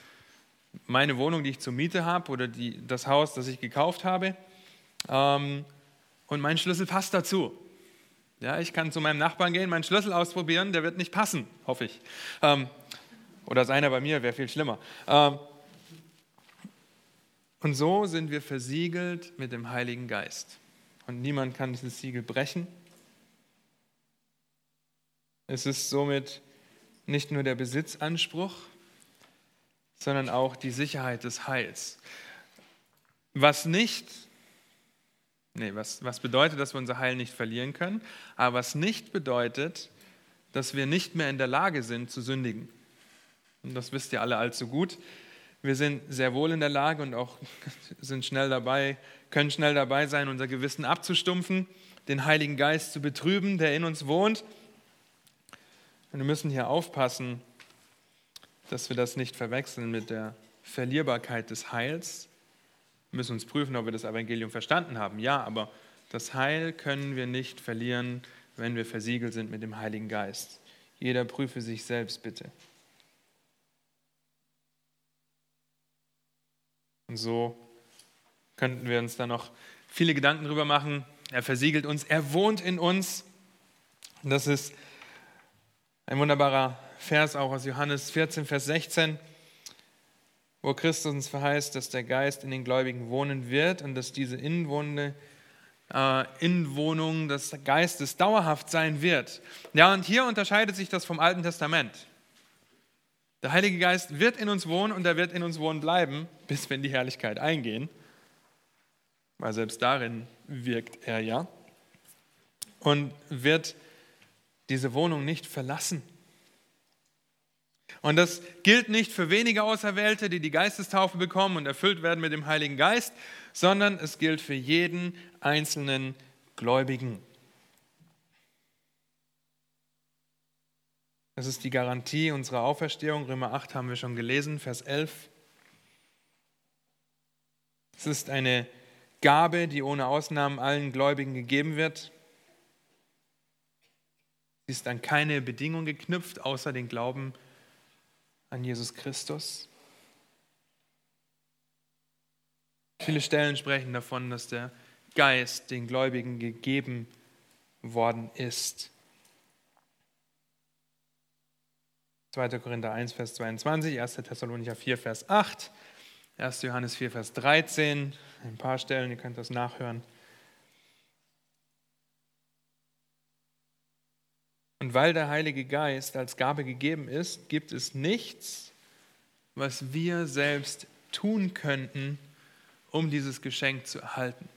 meine Wohnung, die ich zur Miete habe oder die, das Haus, das ich gekauft habe. Ähm, und mein Schlüssel passt dazu. Ja, ich kann zu meinem Nachbarn gehen, meinen Schlüssel ausprobieren, der wird nicht passen, hoffe ich. Ähm, oder seiner bei mir wäre viel schlimmer. Ähm, und so sind wir versiegelt mit dem Heiligen Geist. Und niemand kann dieses Siegel brechen. Es ist somit nicht nur der Besitzanspruch, sondern auch die Sicherheit des Heils. Was nicht, nee, was, was bedeutet, dass wir unser Heil nicht verlieren können, aber was nicht bedeutet, dass wir nicht mehr in der Lage sind zu sündigen. Und das wisst ihr alle allzu gut. Wir sind sehr wohl in der Lage und auch sind schnell dabei, können schnell dabei sein, unser Gewissen abzustumpfen, den Heiligen Geist zu betrüben, der in uns wohnt. Und wir müssen hier aufpassen, dass wir das nicht verwechseln mit der Verlierbarkeit des Heils. Wir müssen uns prüfen, ob wir das Evangelium verstanden haben. Ja, aber das Heil können wir nicht verlieren, wenn wir versiegelt sind mit dem Heiligen Geist. Jeder prüfe sich selbst bitte. Und so könnten wir uns da noch viele Gedanken drüber machen. Er versiegelt uns, er wohnt in uns. Das ist ein wunderbarer Vers auch aus Johannes 14, Vers 16, wo Christus uns verheißt, dass der Geist in den Gläubigen wohnen wird und dass diese Innenwohnende äh, Innenwohnung des Geistes dauerhaft sein wird. Ja, und hier unterscheidet sich das vom Alten Testament. Der Heilige Geist wird in uns wohnen und er wird in uns wohnen bleiben, bis wir in die Herrlichkeit eingehen, weil selbst darin wirkt er ja und wird diese Wohnung nicht verlassen. Und das gilt nicht für wenige Auserwählte, die die Geistestaufe bekommen und erfüllt werden mit dem Heiligen Geist, sondern es gilt für jeden einzelnen Gläubigen. Das ist die Garantie unserer Auferstehung. Römer 8 haben wir schon gelesen, Vers 11. Es ist eine Gabe, die ohne Ausnahmen allen Gläubigen gegeben wird. Sie ist an keine Bedingung geknüpft, außer den Glauben an Jesus Christus. Viele Stellen sprechen davon, dass der Geist den Gläubigen gegeben worden ist. 2. Korinther 1, Vers 22, 1. Thessalonicher 4, Vers 8, 1. Johannes 4, Vers 13, ein paar Stellen, ihr könnt das nachhören. Und weil der Heilige Geist als Gabe gegeben ist, gibt es nichts, was wir selbst tun könnten, um dieses Geschenk zu erhalten.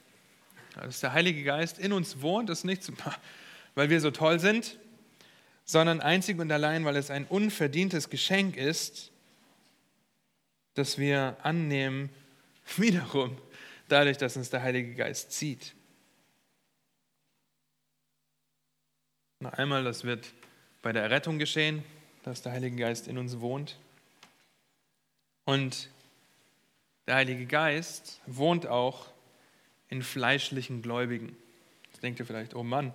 Dass der Heilige Geist in uns wohnt, ist nicht, weil wir so toll sind, sondern einzig und allein, weil es ein unverdientes Geschenk ist, das wir annehmen, wiederum dadurch, dass uns der Heilige Geist zieht. Noch einmal, das wird bei der Errettung geschehen, dass der Heilige Geist in uns wohnt. Und der Heilige Geist wohnt auch in fleischlichen Gläubigen. Jetzt denkt ihr vielleicht, oh Mann,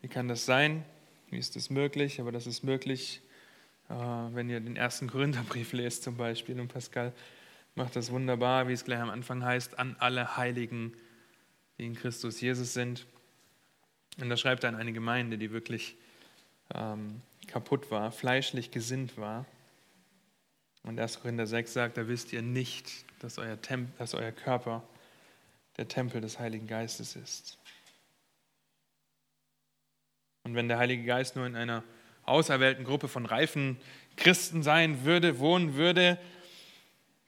wie kann das sein? Wie ist das möglich? Aber das ist möglich, äh, wenn ihr den ersten Korintherbrief lest zum Beispiel. Und Pascal macht das wunderbar, wie es gleich am Anfang heißt, an alle Heiligen, die in Christus Jesus sind. Und da schreibt er an eine Gemeinde, die wirklich ähm, kaputt war, fleischlich gesinnt war. Und 1. Korinther 6 sagt, da wisst ihr nicht, dass euer, Temp dass euer Körper der Tempel des Heiligen Geistes ist. Und wenn der Heilige Geist nur in einer auserwählten Gruppe von reifen Christen sein würde, wohnen würde,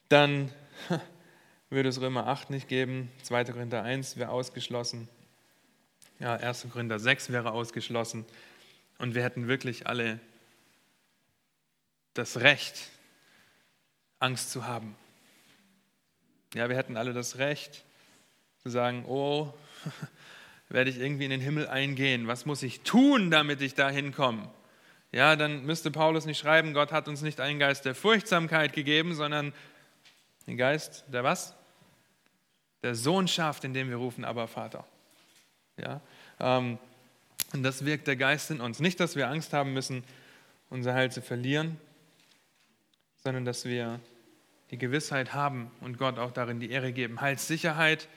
dann würde es Römer 8 nicht geben, 2. Korinther 1 wäre ausgeschlossen. Ja, 1. Korinther 6 wäre ausgeschlossen. Und wir hätten wirklich alle das Recht, Angst zu haben. Ja, wir hätten alle das Recht zu sagen, oh, werde ich irgendwie in den Himmel eingehen? Was muss ich tun, damit ich da hinkomme? Ja, dann müsste Paulus nicht schreiben, Gott hat uns nicht einen Geist der Furchtsamkeit gegeben, sondern den Geist der was? Der Sohnschaft, in dem wir rufen, aber Vater. Ja? Ähm, und das wirkt der Geist in uns. Nicht, dass wir Angst haben müssen, unser Heil zu verlieren, sondern dass wir die Gewissheit haben und Gott auch darin die Ehre geben. Heilssicherheit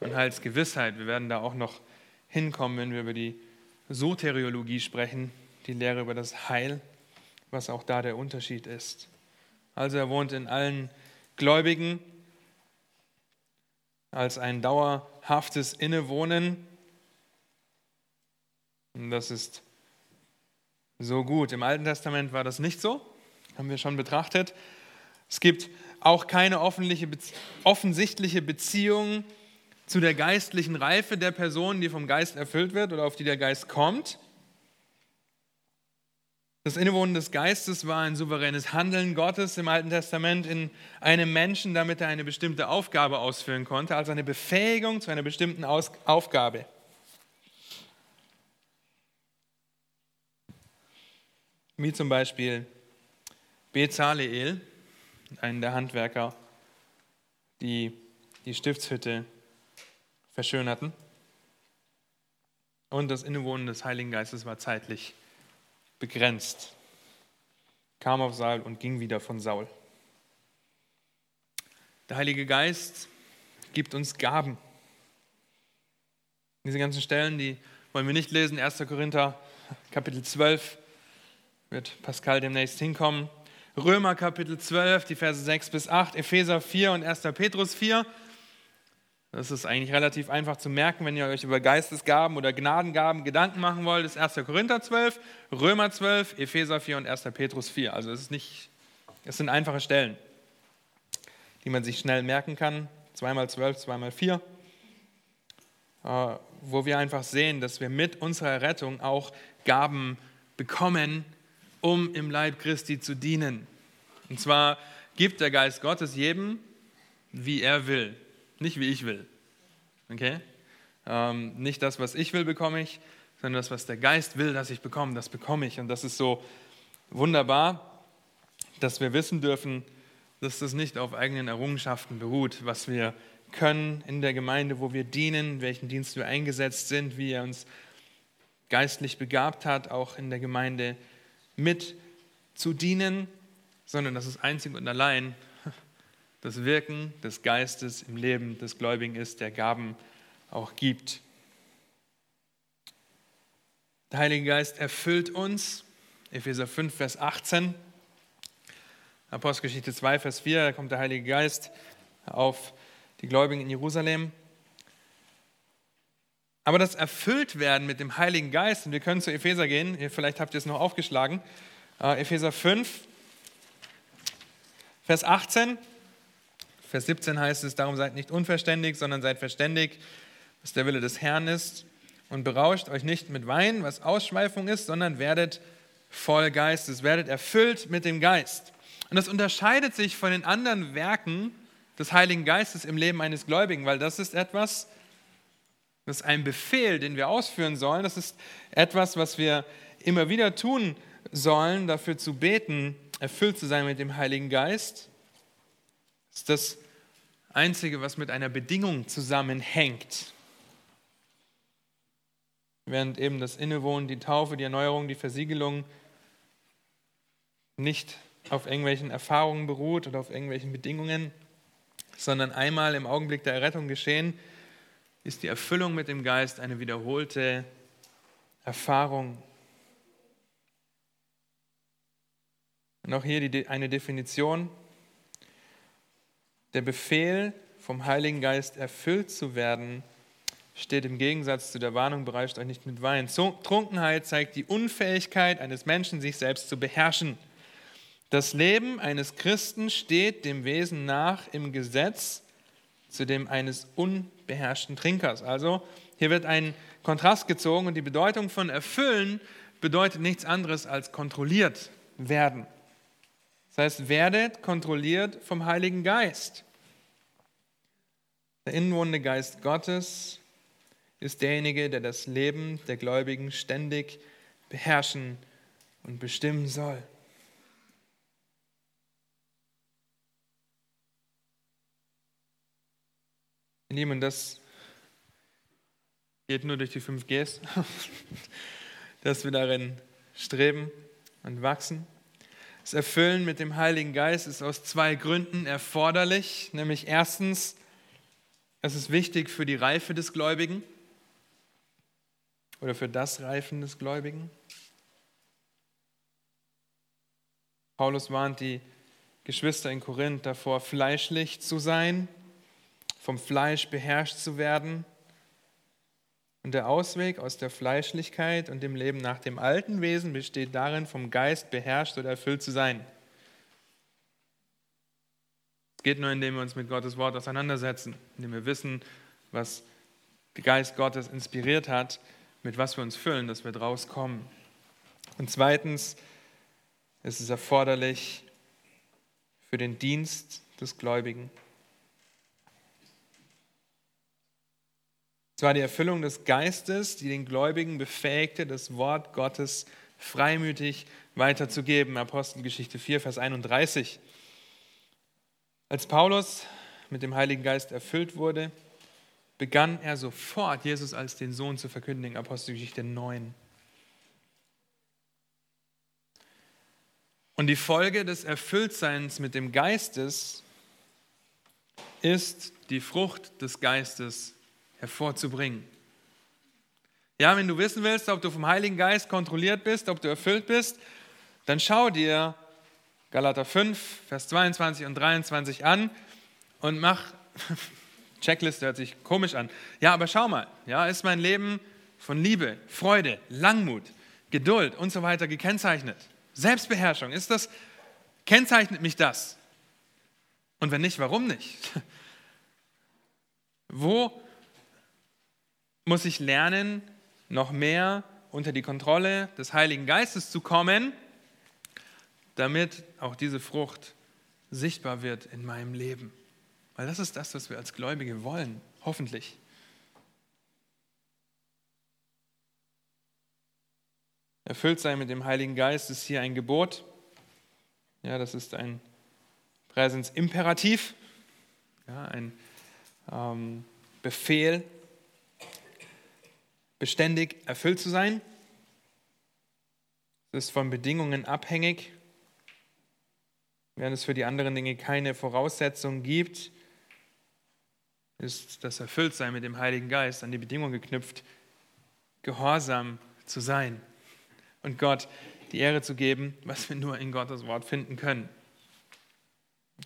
und Heilsgewissheit. Wir werden da auch noch hinkommen, wenn wir über die Soteriologie sprechen, die Lehre über das Heil, was auch da der Unterschied ist. Also er wohnt in allen Gläubigen als ein dauerhaftes Innewohnen und das ist so gut. Im Alten Testament war das nicht so, haben wir schon betrachtet. Es gibt auch keine offensichtliche Beziehung zu der geistlichen Reife der Person, die vom Geist erfüllt wird oder auf die der Geist kommt. Das Innewohnen des Geistes war ein souveränes Handeln Gottes im Alten Testament in einem Menschen, damit er eine bestimmte Aufgabe ausführen konnte, also eine Befähigung zu einer bestimmten Aufgabe. Wie zum Beispiel Bezaleel, einen der Handwerker, die die Stiftshütte verschönerten. Und das Innewohnen des Heiligen Geistes war zeitlich begrenzt. Kam auf Saul und ging wieder von Saul. Der Heilige Geist gibt uns Gaben. Diese ganzen Stellen, die wollen wir nicht lesen. 1. Korinther Kapitel 12, wird Pascal demnächst hinkommen. Römer Kapitel 12, die Verse 6 bis 8, Epheser 4 und 1. Petrus 4. Das ist eigentlich relativ einfach zu merken, wenn ihr euch über Geistesgaben oder Gnadengaben Gedanken machen wollt. Das ist 1. Korinther 12, Römer 12, Epheser 4 und 1. Petrus 4. Also es, ist nicht, es sind einfache Stellen, die man sich schnell merken kann. Zweimal 12, zweimal 4. Äh, wo wir einfach sehen, dass wir mit unserer Rettung auch Gaben bekommen, um im Leib Christi zu dienen. Und zwar gibt der Geist Gottes jedem, wie er will, nicht wie ich will. Okay? Ähm, nicht das, was ich will, bekomme ich, sondern das, was der Geist will, dass ich bekomme, das bekomme ich. Und das ist so wunderbar, dass wir wissen dürfen, dass das nicht auf eigenen Errungenschaften beruht, was wir können in der Gemeinde, wo wir dienen, welchen Dienst wir eingesetzt sind, wie er uns geistlich begabt hat, auch in der Gemeinde mit zu dienen, sondern dass es einzig und allein das Wirken des Geistes im Leben des Gläubigen ist, der Gaben auch gibt. Der Heilige Geist erfüllt uns, Epheser 5, Vers 18, Apostelgeschichte 2, Vers 4, da kommt der Heilige Geist auf die Gläubigen in Jerusalem. Aber das Erfülltwerden mit dem Heiligen Geist, und wir können zu Epheser gehen, vielleicht habt ihr es noch aufgeschlagen, äh, Epheser 5, Vers 18, Vers 17 heißt es, darum seid nicht unverständig, sondern seid verständig, was der Wille des Herrn ist. Und berauscht euch nicht mit Wein, was Ausschweifung ist, sondern werdet voll Geistes, werdet erfüllt mit dem Geist. Und das unterscheidet sich von den anderen Werken des Heiligen Geistes im Leben eines Gläubigen, weil das ist etwas, das ist ein Befehl, den wir ausführen sollen. Das ist etwas, was wir immer wieder tun sollen, dafür zu beten, erfüllt zu sein mit dem Heiligen Geist. Das ist das Einzige, was mit einer Bedingung zusammenhängt. Während eben das Innewohnen, die Taufe, die Erneuerung, die Versiegelung nicht auf irgendwelchen Erfahrungen beruht oder auf irgendwelchen Bedingungen, sondern einmal im Augenblick der Errettung geschehen, ist die Erfüllung mit dem Geist eine wiederholte Erfahrung. Und auch hier die, eine Definition. Der Befehl, vom Heiligen Geist erfüllt zu werden, steht im Gegensatz zu der Warnung, bereischt euch nicht mit Wein. Trunkenheit zeigt die Unfähigkeit eines Menschen, sich selbst zu beherrschen. Das Leben eines Christen steht dem Wesen nach im Gesetz zu dem eines unbeherrschten Trinkers. Also hier wird ein Kontrast gezogen und die Bedeutung von erfüllen bedeutet nichts anderes als kontrolliert werden. Das heißt, werdet kontrolliert vom Heiligen Geist. Der inwohnende Geist Gottes ist derjenige, der das Leben der Gläubigen ständig beherrschen und bestimmen soll. Lieben, das geht nur durch die 5 Gs, dass wir darin streben und wachsen. Das Erfüllen mit dem Heiligen Geist ist aus zwei Gründen erforderlich. Nämlich erstens, es ist wichtig für die Reife des Gläubigen oder für das Reifen des Gläubigen. Paulus warnt die Geschwister in Korinth davor, fleischlich zu sein vom Fleisch beherrscht zu werden. Und der Ausweg aus der Fleischlichkeit und dem Leben nach dem alten Wesen besteht darin, vom Geist beherrscht oder erfüllt zu sein. Es geht nur, indem wir uns mit Gottes Wort auseinandersetzen, indem wir wissen, was der Geist Gottes inspiriert hat, mit was wir uns füllen, dass wir draus kommen. Und zweitens ist es erforderlich für den Dienst des Gläubigen. Es war die Erfüllung des Geistes, die den Gläubigen befähigte, das Wort Gottes freimütig weiterzugeben. Apostelgeschichte 4, Vers 31. Als Paulus mit dem Heiligen Geist erfüllt wurde, begann er sofort, Jesus als den Sohn zu verkündigen. Apostelgeschichte 9. Und die Folge des Erfülltseins mit dem Geistes ist die Frucht des Geistes hervorzubringen. Ja, wenn du wissen willst, ob du vom Heiligen Geist kontrolliert bist, ob du erfüllt bist, dann schau dir Galater 5, Vers 22 und 23 an und mach, Checkliste hört sich komisch an. Ja, aber schau mal, ja, ist mein Leben von Liebe, Freude, Langmut, Geduld und so weiter gekennzeichnet? Selbstbeherrschung, ist das, kennzeichnet mich das? Und wenn nicht, warum nicht? Wo muss ich lernen, noch mehr unter die Kontrolle des Heiligen Geistes zu kommen, damit auch diese Frucht sichtbar wird in meinem Leben. Weil das ist das, was wir als Gläubige wollen, hoffentlich. Erfüllt sein mit dem Heiligen Geist ist hier ein Gebot. Ja, das ist ein Präsensimperativ, ja, ein ähm, Befehl, beständig erfüllt zu sein. Es ist von Bedingungen abhängig. Während es für die anderen Dinge keine Voraussetzungen gibt, ist das Erfülltsein mit dem Heiligen Geist an die Bedingung geknüpft, gehorsam zu sein und Gott die Ehre zu geben, was wir nur in Gottes Wort finden können.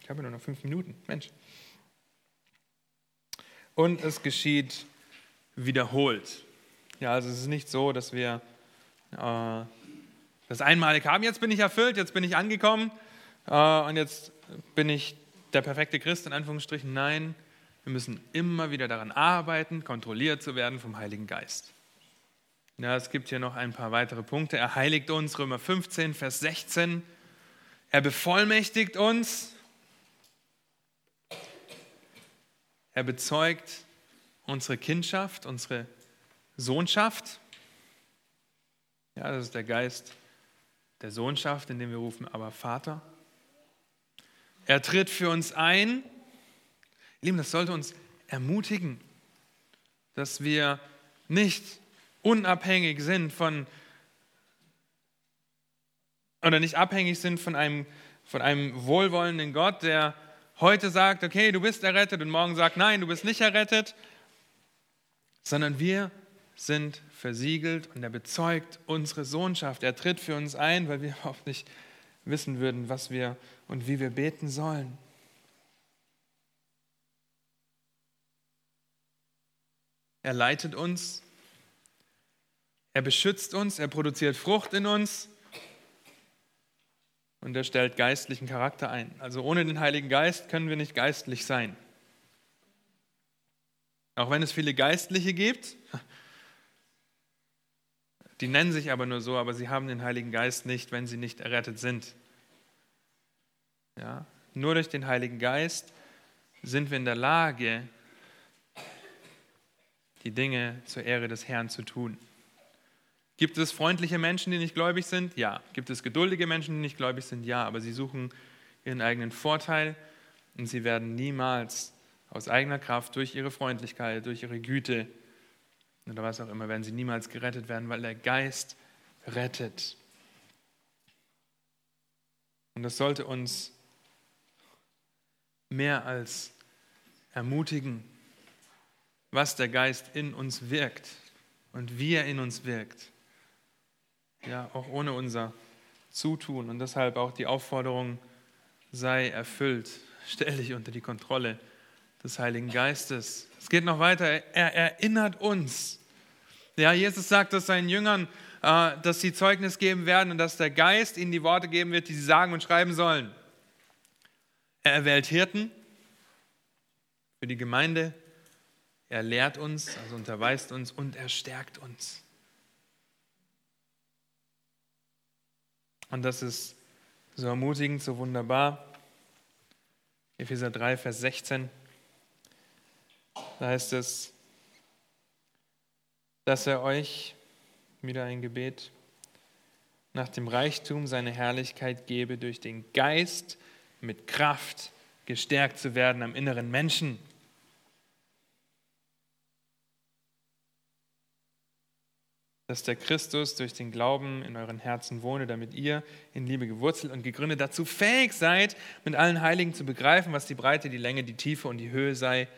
Ich habe nur noch fünf Minuten. Mensch. Und es geschieht wiederholt. Ja, also es ist nicht so, dass wir äh, das einmalig haben. Jetzt bin ich erfüllt, jetzt bin ich angekommen äh, und jetzt bin ich der perfekte Christ in Anführungsstrichen. Nein, wir müssen immer wieder daran arbeiten, kontrolliert zu werden vom Heiligen Geist. Ja, es gibt hier noch ein paar weitere Punkte. Er heiligt uns, Römer 15, Vers 16. Er bevollmächtigt uns. Er bezeugt unsere Kindschaft, unsere Sohnschaft. Ja, das ist der Geist der Sohnschaft, in dem wir rufen, aber Vater. Er tritt für uns ein. Lieben, das sollte uns ermutigen, dass wir nicht unabhängig sind von oder nicht abhängig sind von einem, von einem wohlwollenden Gott, der heute sagt, okay, du bist errettet und morgen sagt, nein, du bist nicht errettet, sondern wir sind versiegelt und er bezeugt unsere Sohnschaft. Er tritt für uns ein, weil wir überhaupt nicht wissen würden, was wir und wie wir beten sollen. Er leitet uns, er beschützt uns, er produziert Frucht in uns und er stellt geistlichen Charakter ein. Also ohne den Heiligen Geist können wir nicht geistlich sein. Auch wenn es viele Geistliche gibt, die nennen sich aber nur so, aber sie haben den Heiligen Geist nicht, wenn sie nicht errettet sind. Ja? Nur durch den Heiligen Geist sind wir in der Lage, die Dinge zur Ehre des Herrn zu tun. Gibt es freundliche Menschen, die nicht gläubig sind? Ja. Gibt es geduldige Menschen, die nicht gläubig sind? Ja. Aber sie suchen ihren eigenen Vorteil und sie werden niemals aus eigener Kraft durch ihre Freundlichkeit, durch ihre Güte oder was auch immer, werden sie niemals gerettet werden, weil der Geist rettet. Und das sollte uns mehr als ermutigen, was der Geist in uns wirkt und wie er in uns wirkt ja, auch ohne unser Zutun. Und deshalb auch die Aufforderung, sei erfüllt, stell dich unter die Kontrolle des Heiligen Geistes. Es geht noch weiter, er erinnert uns. Ja, Jesus sagt es seinen Jüngern, äh, dass sie Zeugnis geben werden und dass der Geist ihnen die Worte geben wird, die sie sagen und schreiben sollen. Er erwählt Hirten für die Gemeinde, er lehrt uns, also unterweist uns und er stärkt uns. Und das ist so ermutigend, so wunderbar. Epheser 3, Vers 16. Da heißt es, dass er euch, wieder ein Gebet, nach dem Reichtum seiner Herrlichkeit gebe, durch den Geist mit Kraft gestärkt zu werden am inneren Menschen. Dass der Christus durch den Glauben in euren Herzen wohne, damit ihr in Liebe gewurzelt und gegründet dazu fähig seid, mit allen Heiligen zu begreifen, was die Breite, die Länge, die Tiefe und die Höhe sei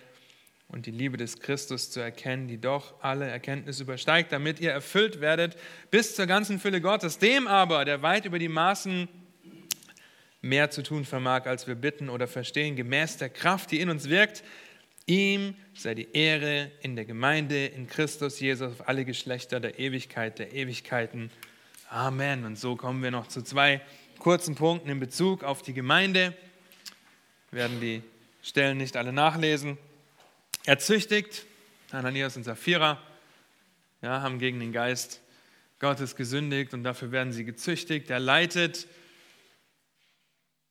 und die Liebe des Christus zu erkennen, die doch alle Erkenntnis übersteigt, damit ihr erfüllt werdet bis zur ganzen Fülle Gottes. Dem aber, der weit über die Maßen mehr zu tun vermag, als wir bitten oder verstehen, gemäß der Kraft, die in uns wirkt, Ihm sei die Ehre in der Gemeinde, in Christus Jesus, auf alle Geschlechter der Ewigkeit, der Ewigkeiten. Amen. Und so kommen wir noch zu zwei kurzen Punkten in Bezug auf die Gemeinde. Wir werden die Stellen nicht alle nachlesen. Er züchtigt, Ananias und Sapphira, ja, haben gegen den Geist Gottes gesündigt und dafür werden sie gezüchtigt. Er leitet.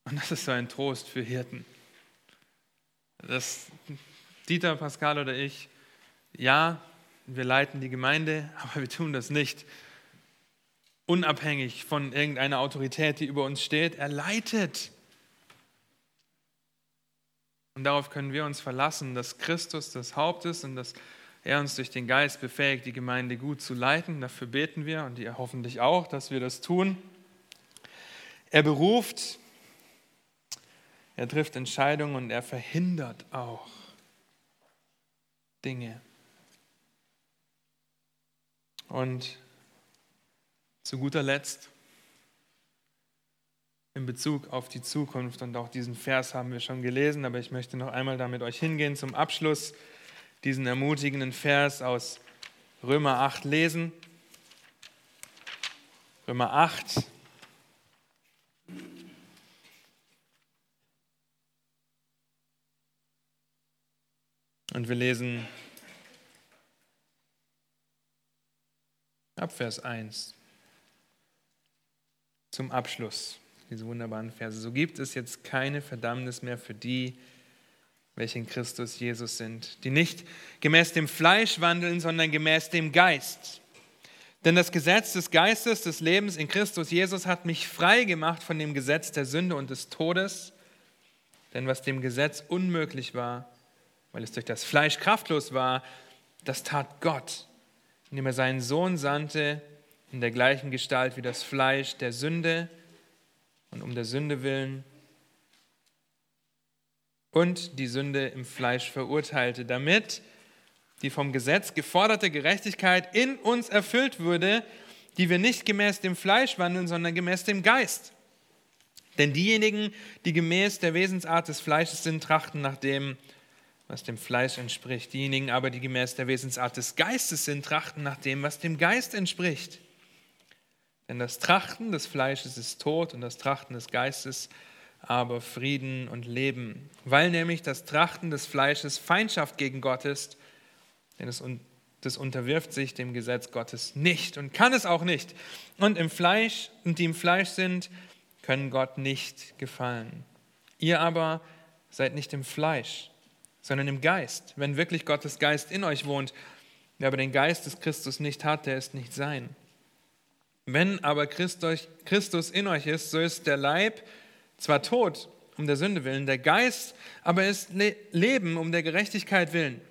Und das ist so ein Trost für Hirten. Das Dieter, Pascal oder ich, ja, wir leiten die Gemeinde, aber wir tun das nicht unabhängig von irgendeiner Autorität, die über uns steht. Er leitet. Und darauf können wir uns verlassen, dass Christus das Haupt ist und dass er uns durch den Geist befähigt, die Gemeinde gut zu leiten. Dafür beten wir und ihr hoffentlich auch, dass wir das tun. Er beruft, er trifft Entscheidungen und er verhindert auch Dinge. Und zu guter Letzt, in Bezug auf die Zukunft, und auch diesen Vers haben wir schon gelesen, aber ich möchte noch einmal da mit euch hingehen zum Abschluss, diesen ermutigenden Vers aus Römer 8 lesen. Römer 8. Und wir lesen ab Vers 1 zum Abschluss, diese wunderbaren Verse. So gibt es jetzt keine Verdammnis mehr für die, welche in Christus Jesus sind, die nicht gemäß dem Fleisch wandeln, sondern gemäß dem Geist. Denn das Gesetz des Geistes des Lebens in Christus Jesus hat mich frei gemacht von dem Gesetz der Sünde und des Todes. Denn was dem Gesetz unmöglich war, weil es durch das Fleisch kraftlos war, das tat Gott, indem er seinen Sohn sandte in der gleichen Gestalt wie das Fleisch der Sünde und um der Sünde willen und die Sünde im Fleisch verurteilte, damit die vom Gesetz geforderte Gerechtigkeit in uns erfüllt würde, die wir nicht gemäß dem Fleisch wandeln, sondern gemäß dem Geist. Denn diejenigen, die gemäß der Wesensart des Fleisches sind, trachten nach dem, was dem Fleisch entspricht. Diejenigen aber, die gemäß der Wesensart des Geistes sind, trachten nach dem, was dem Geist entspricht. Denn das Trachten des Fleisches ist Tod und das Trachten des Geistes aber Frieden und Leben. Weil nämlich das Trachten des Fleisches Feindschaft gegen Gott ist, denn es das unterwirft sich dem Gesetz Gottes nicht und kann es auch nicht. Und im Fleisch und die im Fleisch sind, können Gott nicht gefallen. Ihr aber seid nicht im Fleisch, sondern im Geist, wenn wirklich Gottes Geist in euch wohnt. Wer aber den Geist des Christus nicht hat, der ist nicht sein. Wenn aber Christus in euch ist, so ist der Leib zwar tot um der Sünde willen, der Geist aber ist Leben um der Gerechtigkeit willen.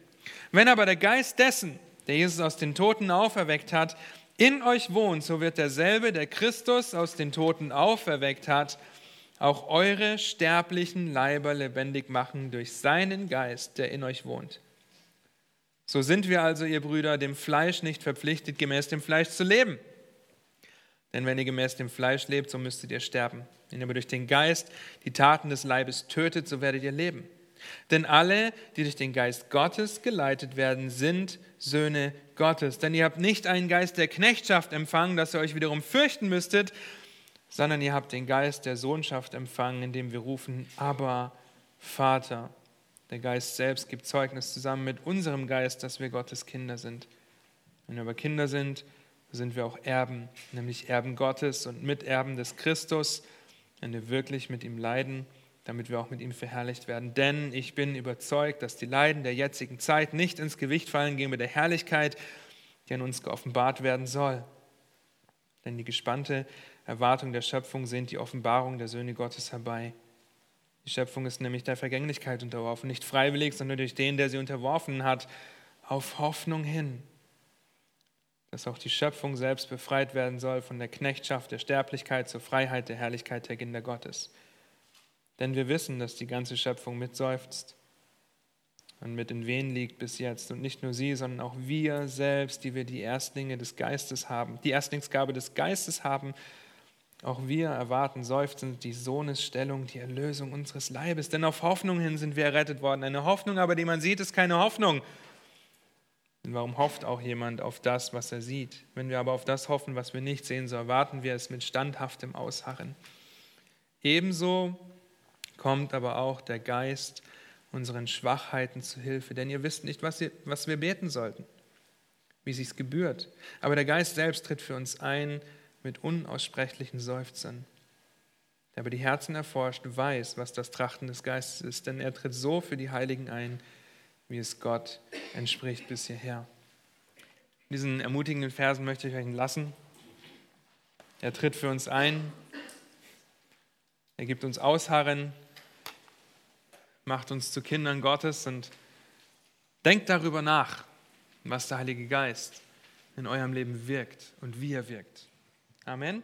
Wenn aber der Geist dessen, der Jesus aus den Toten auferweckt hat, in euch wohnt, so wird derselbe, der Christus aus den Toten auferweckt hat, auch eure sterblichen Leiber lebendig machen durch seinen Geist, der in euch wohnt. So sind wir also, ihr Brüder, dem Fleisch nicht verpflichtet, gemäß dem Fleisch zu leben. Denn wenn ihr gemäß dem Fleisch lebt, so müsstet ihr sterben. Wenn ihr aber durch den Geist die Taten des Leibes tötet, so werdet ihr leben. Denn alle, die durch den Geist Gottes geleitet werden, sind Söhne Gottes. Denn ihr habt nicht einen Geist der Knechtschaft empfangen, dass ihr euch wiederum fürchten müsstet, sondern ihr habt den Geist der Sohnschaft empfangen, indem wir rufen, aber Vater. Der Geist selbst gibt Zeugnis zusammen mit unserem Geist, dass wir Gottes Kinder sind. Wenn wir aber Kinder sind, sind wir auch Erben, nämlich Erben Gottes und Miterben des Christus, wenn wir wirklich mit ihm leiden, damit wir auch mit ihm verherrlicht werden. Denn ich bin überzeugt, dass die Leiden der jetzigen Zeit nicht ins Gewicht fallen gehen mit der Herrlichkeit, die an uns geoffenbart werden soll. Denn die gespannte Erwartung der Schöpfung sehnt die Offenbarung der Söhne Gottes herbei. Die Schöpfung ist nämlich der Vergänglichkeit unterworfen, nicht freiwillig, sondern durch den, der sie unterworfen hat, auf Hoffnung hin, dass auch die Schöpfung selbst befreit werden soll von der Knechtschaft der Sterblichkeit zur Freiheit der Herrlichkeit der Kinder Gottes. Denn wir wissen, dass die ganze Schöpfung mitseufzt und mit in Wehen liegt bis jetzt. Und nicht nur sie, sondern auch wir selbst, die wir die Erstlinge des Geistes haben, die Erstlingsgabe des Geistes haben, auch wir erwarten seufzend die Sohnesstellung, die Erlösung unseres Leibes. Denn auf Hoffnung hin sind wir errettet worden. Eine Hoffnung aber, die man sieht, ist keine Hoffnung. Denn warum hofft auch jemand auf das, was er sieht? Wenn wir aber auf das hoffen, was wir nicht sehen, so erwarten wir es mit standhaftem Ausharren. Ebenso kommt aber auch der Geist unseren Schwachheiten zu Hilfe, denn ihr wisst nicht, was, ihr, was wir beten sollten, wie sich's gebührt. Aber der Geist selbst tritt für uns ein mit unaussprechlichen Seufzern. Der aber die Herzen erforscht, weiß, was das Trachten des Geistes ist, denn er tritt so für die Heiligen ein, wie es Gott entspricht bis hierher. In diesen ermutigenden Versen möchte ich euch lassen. Er tritt für uns ein. Er gibt uns Ausharren, macht uns zu Kindern Gottes und denkt darüber nach, was der Heilige Geist in eurem Leben wirkt und wie er wirkt. Amen.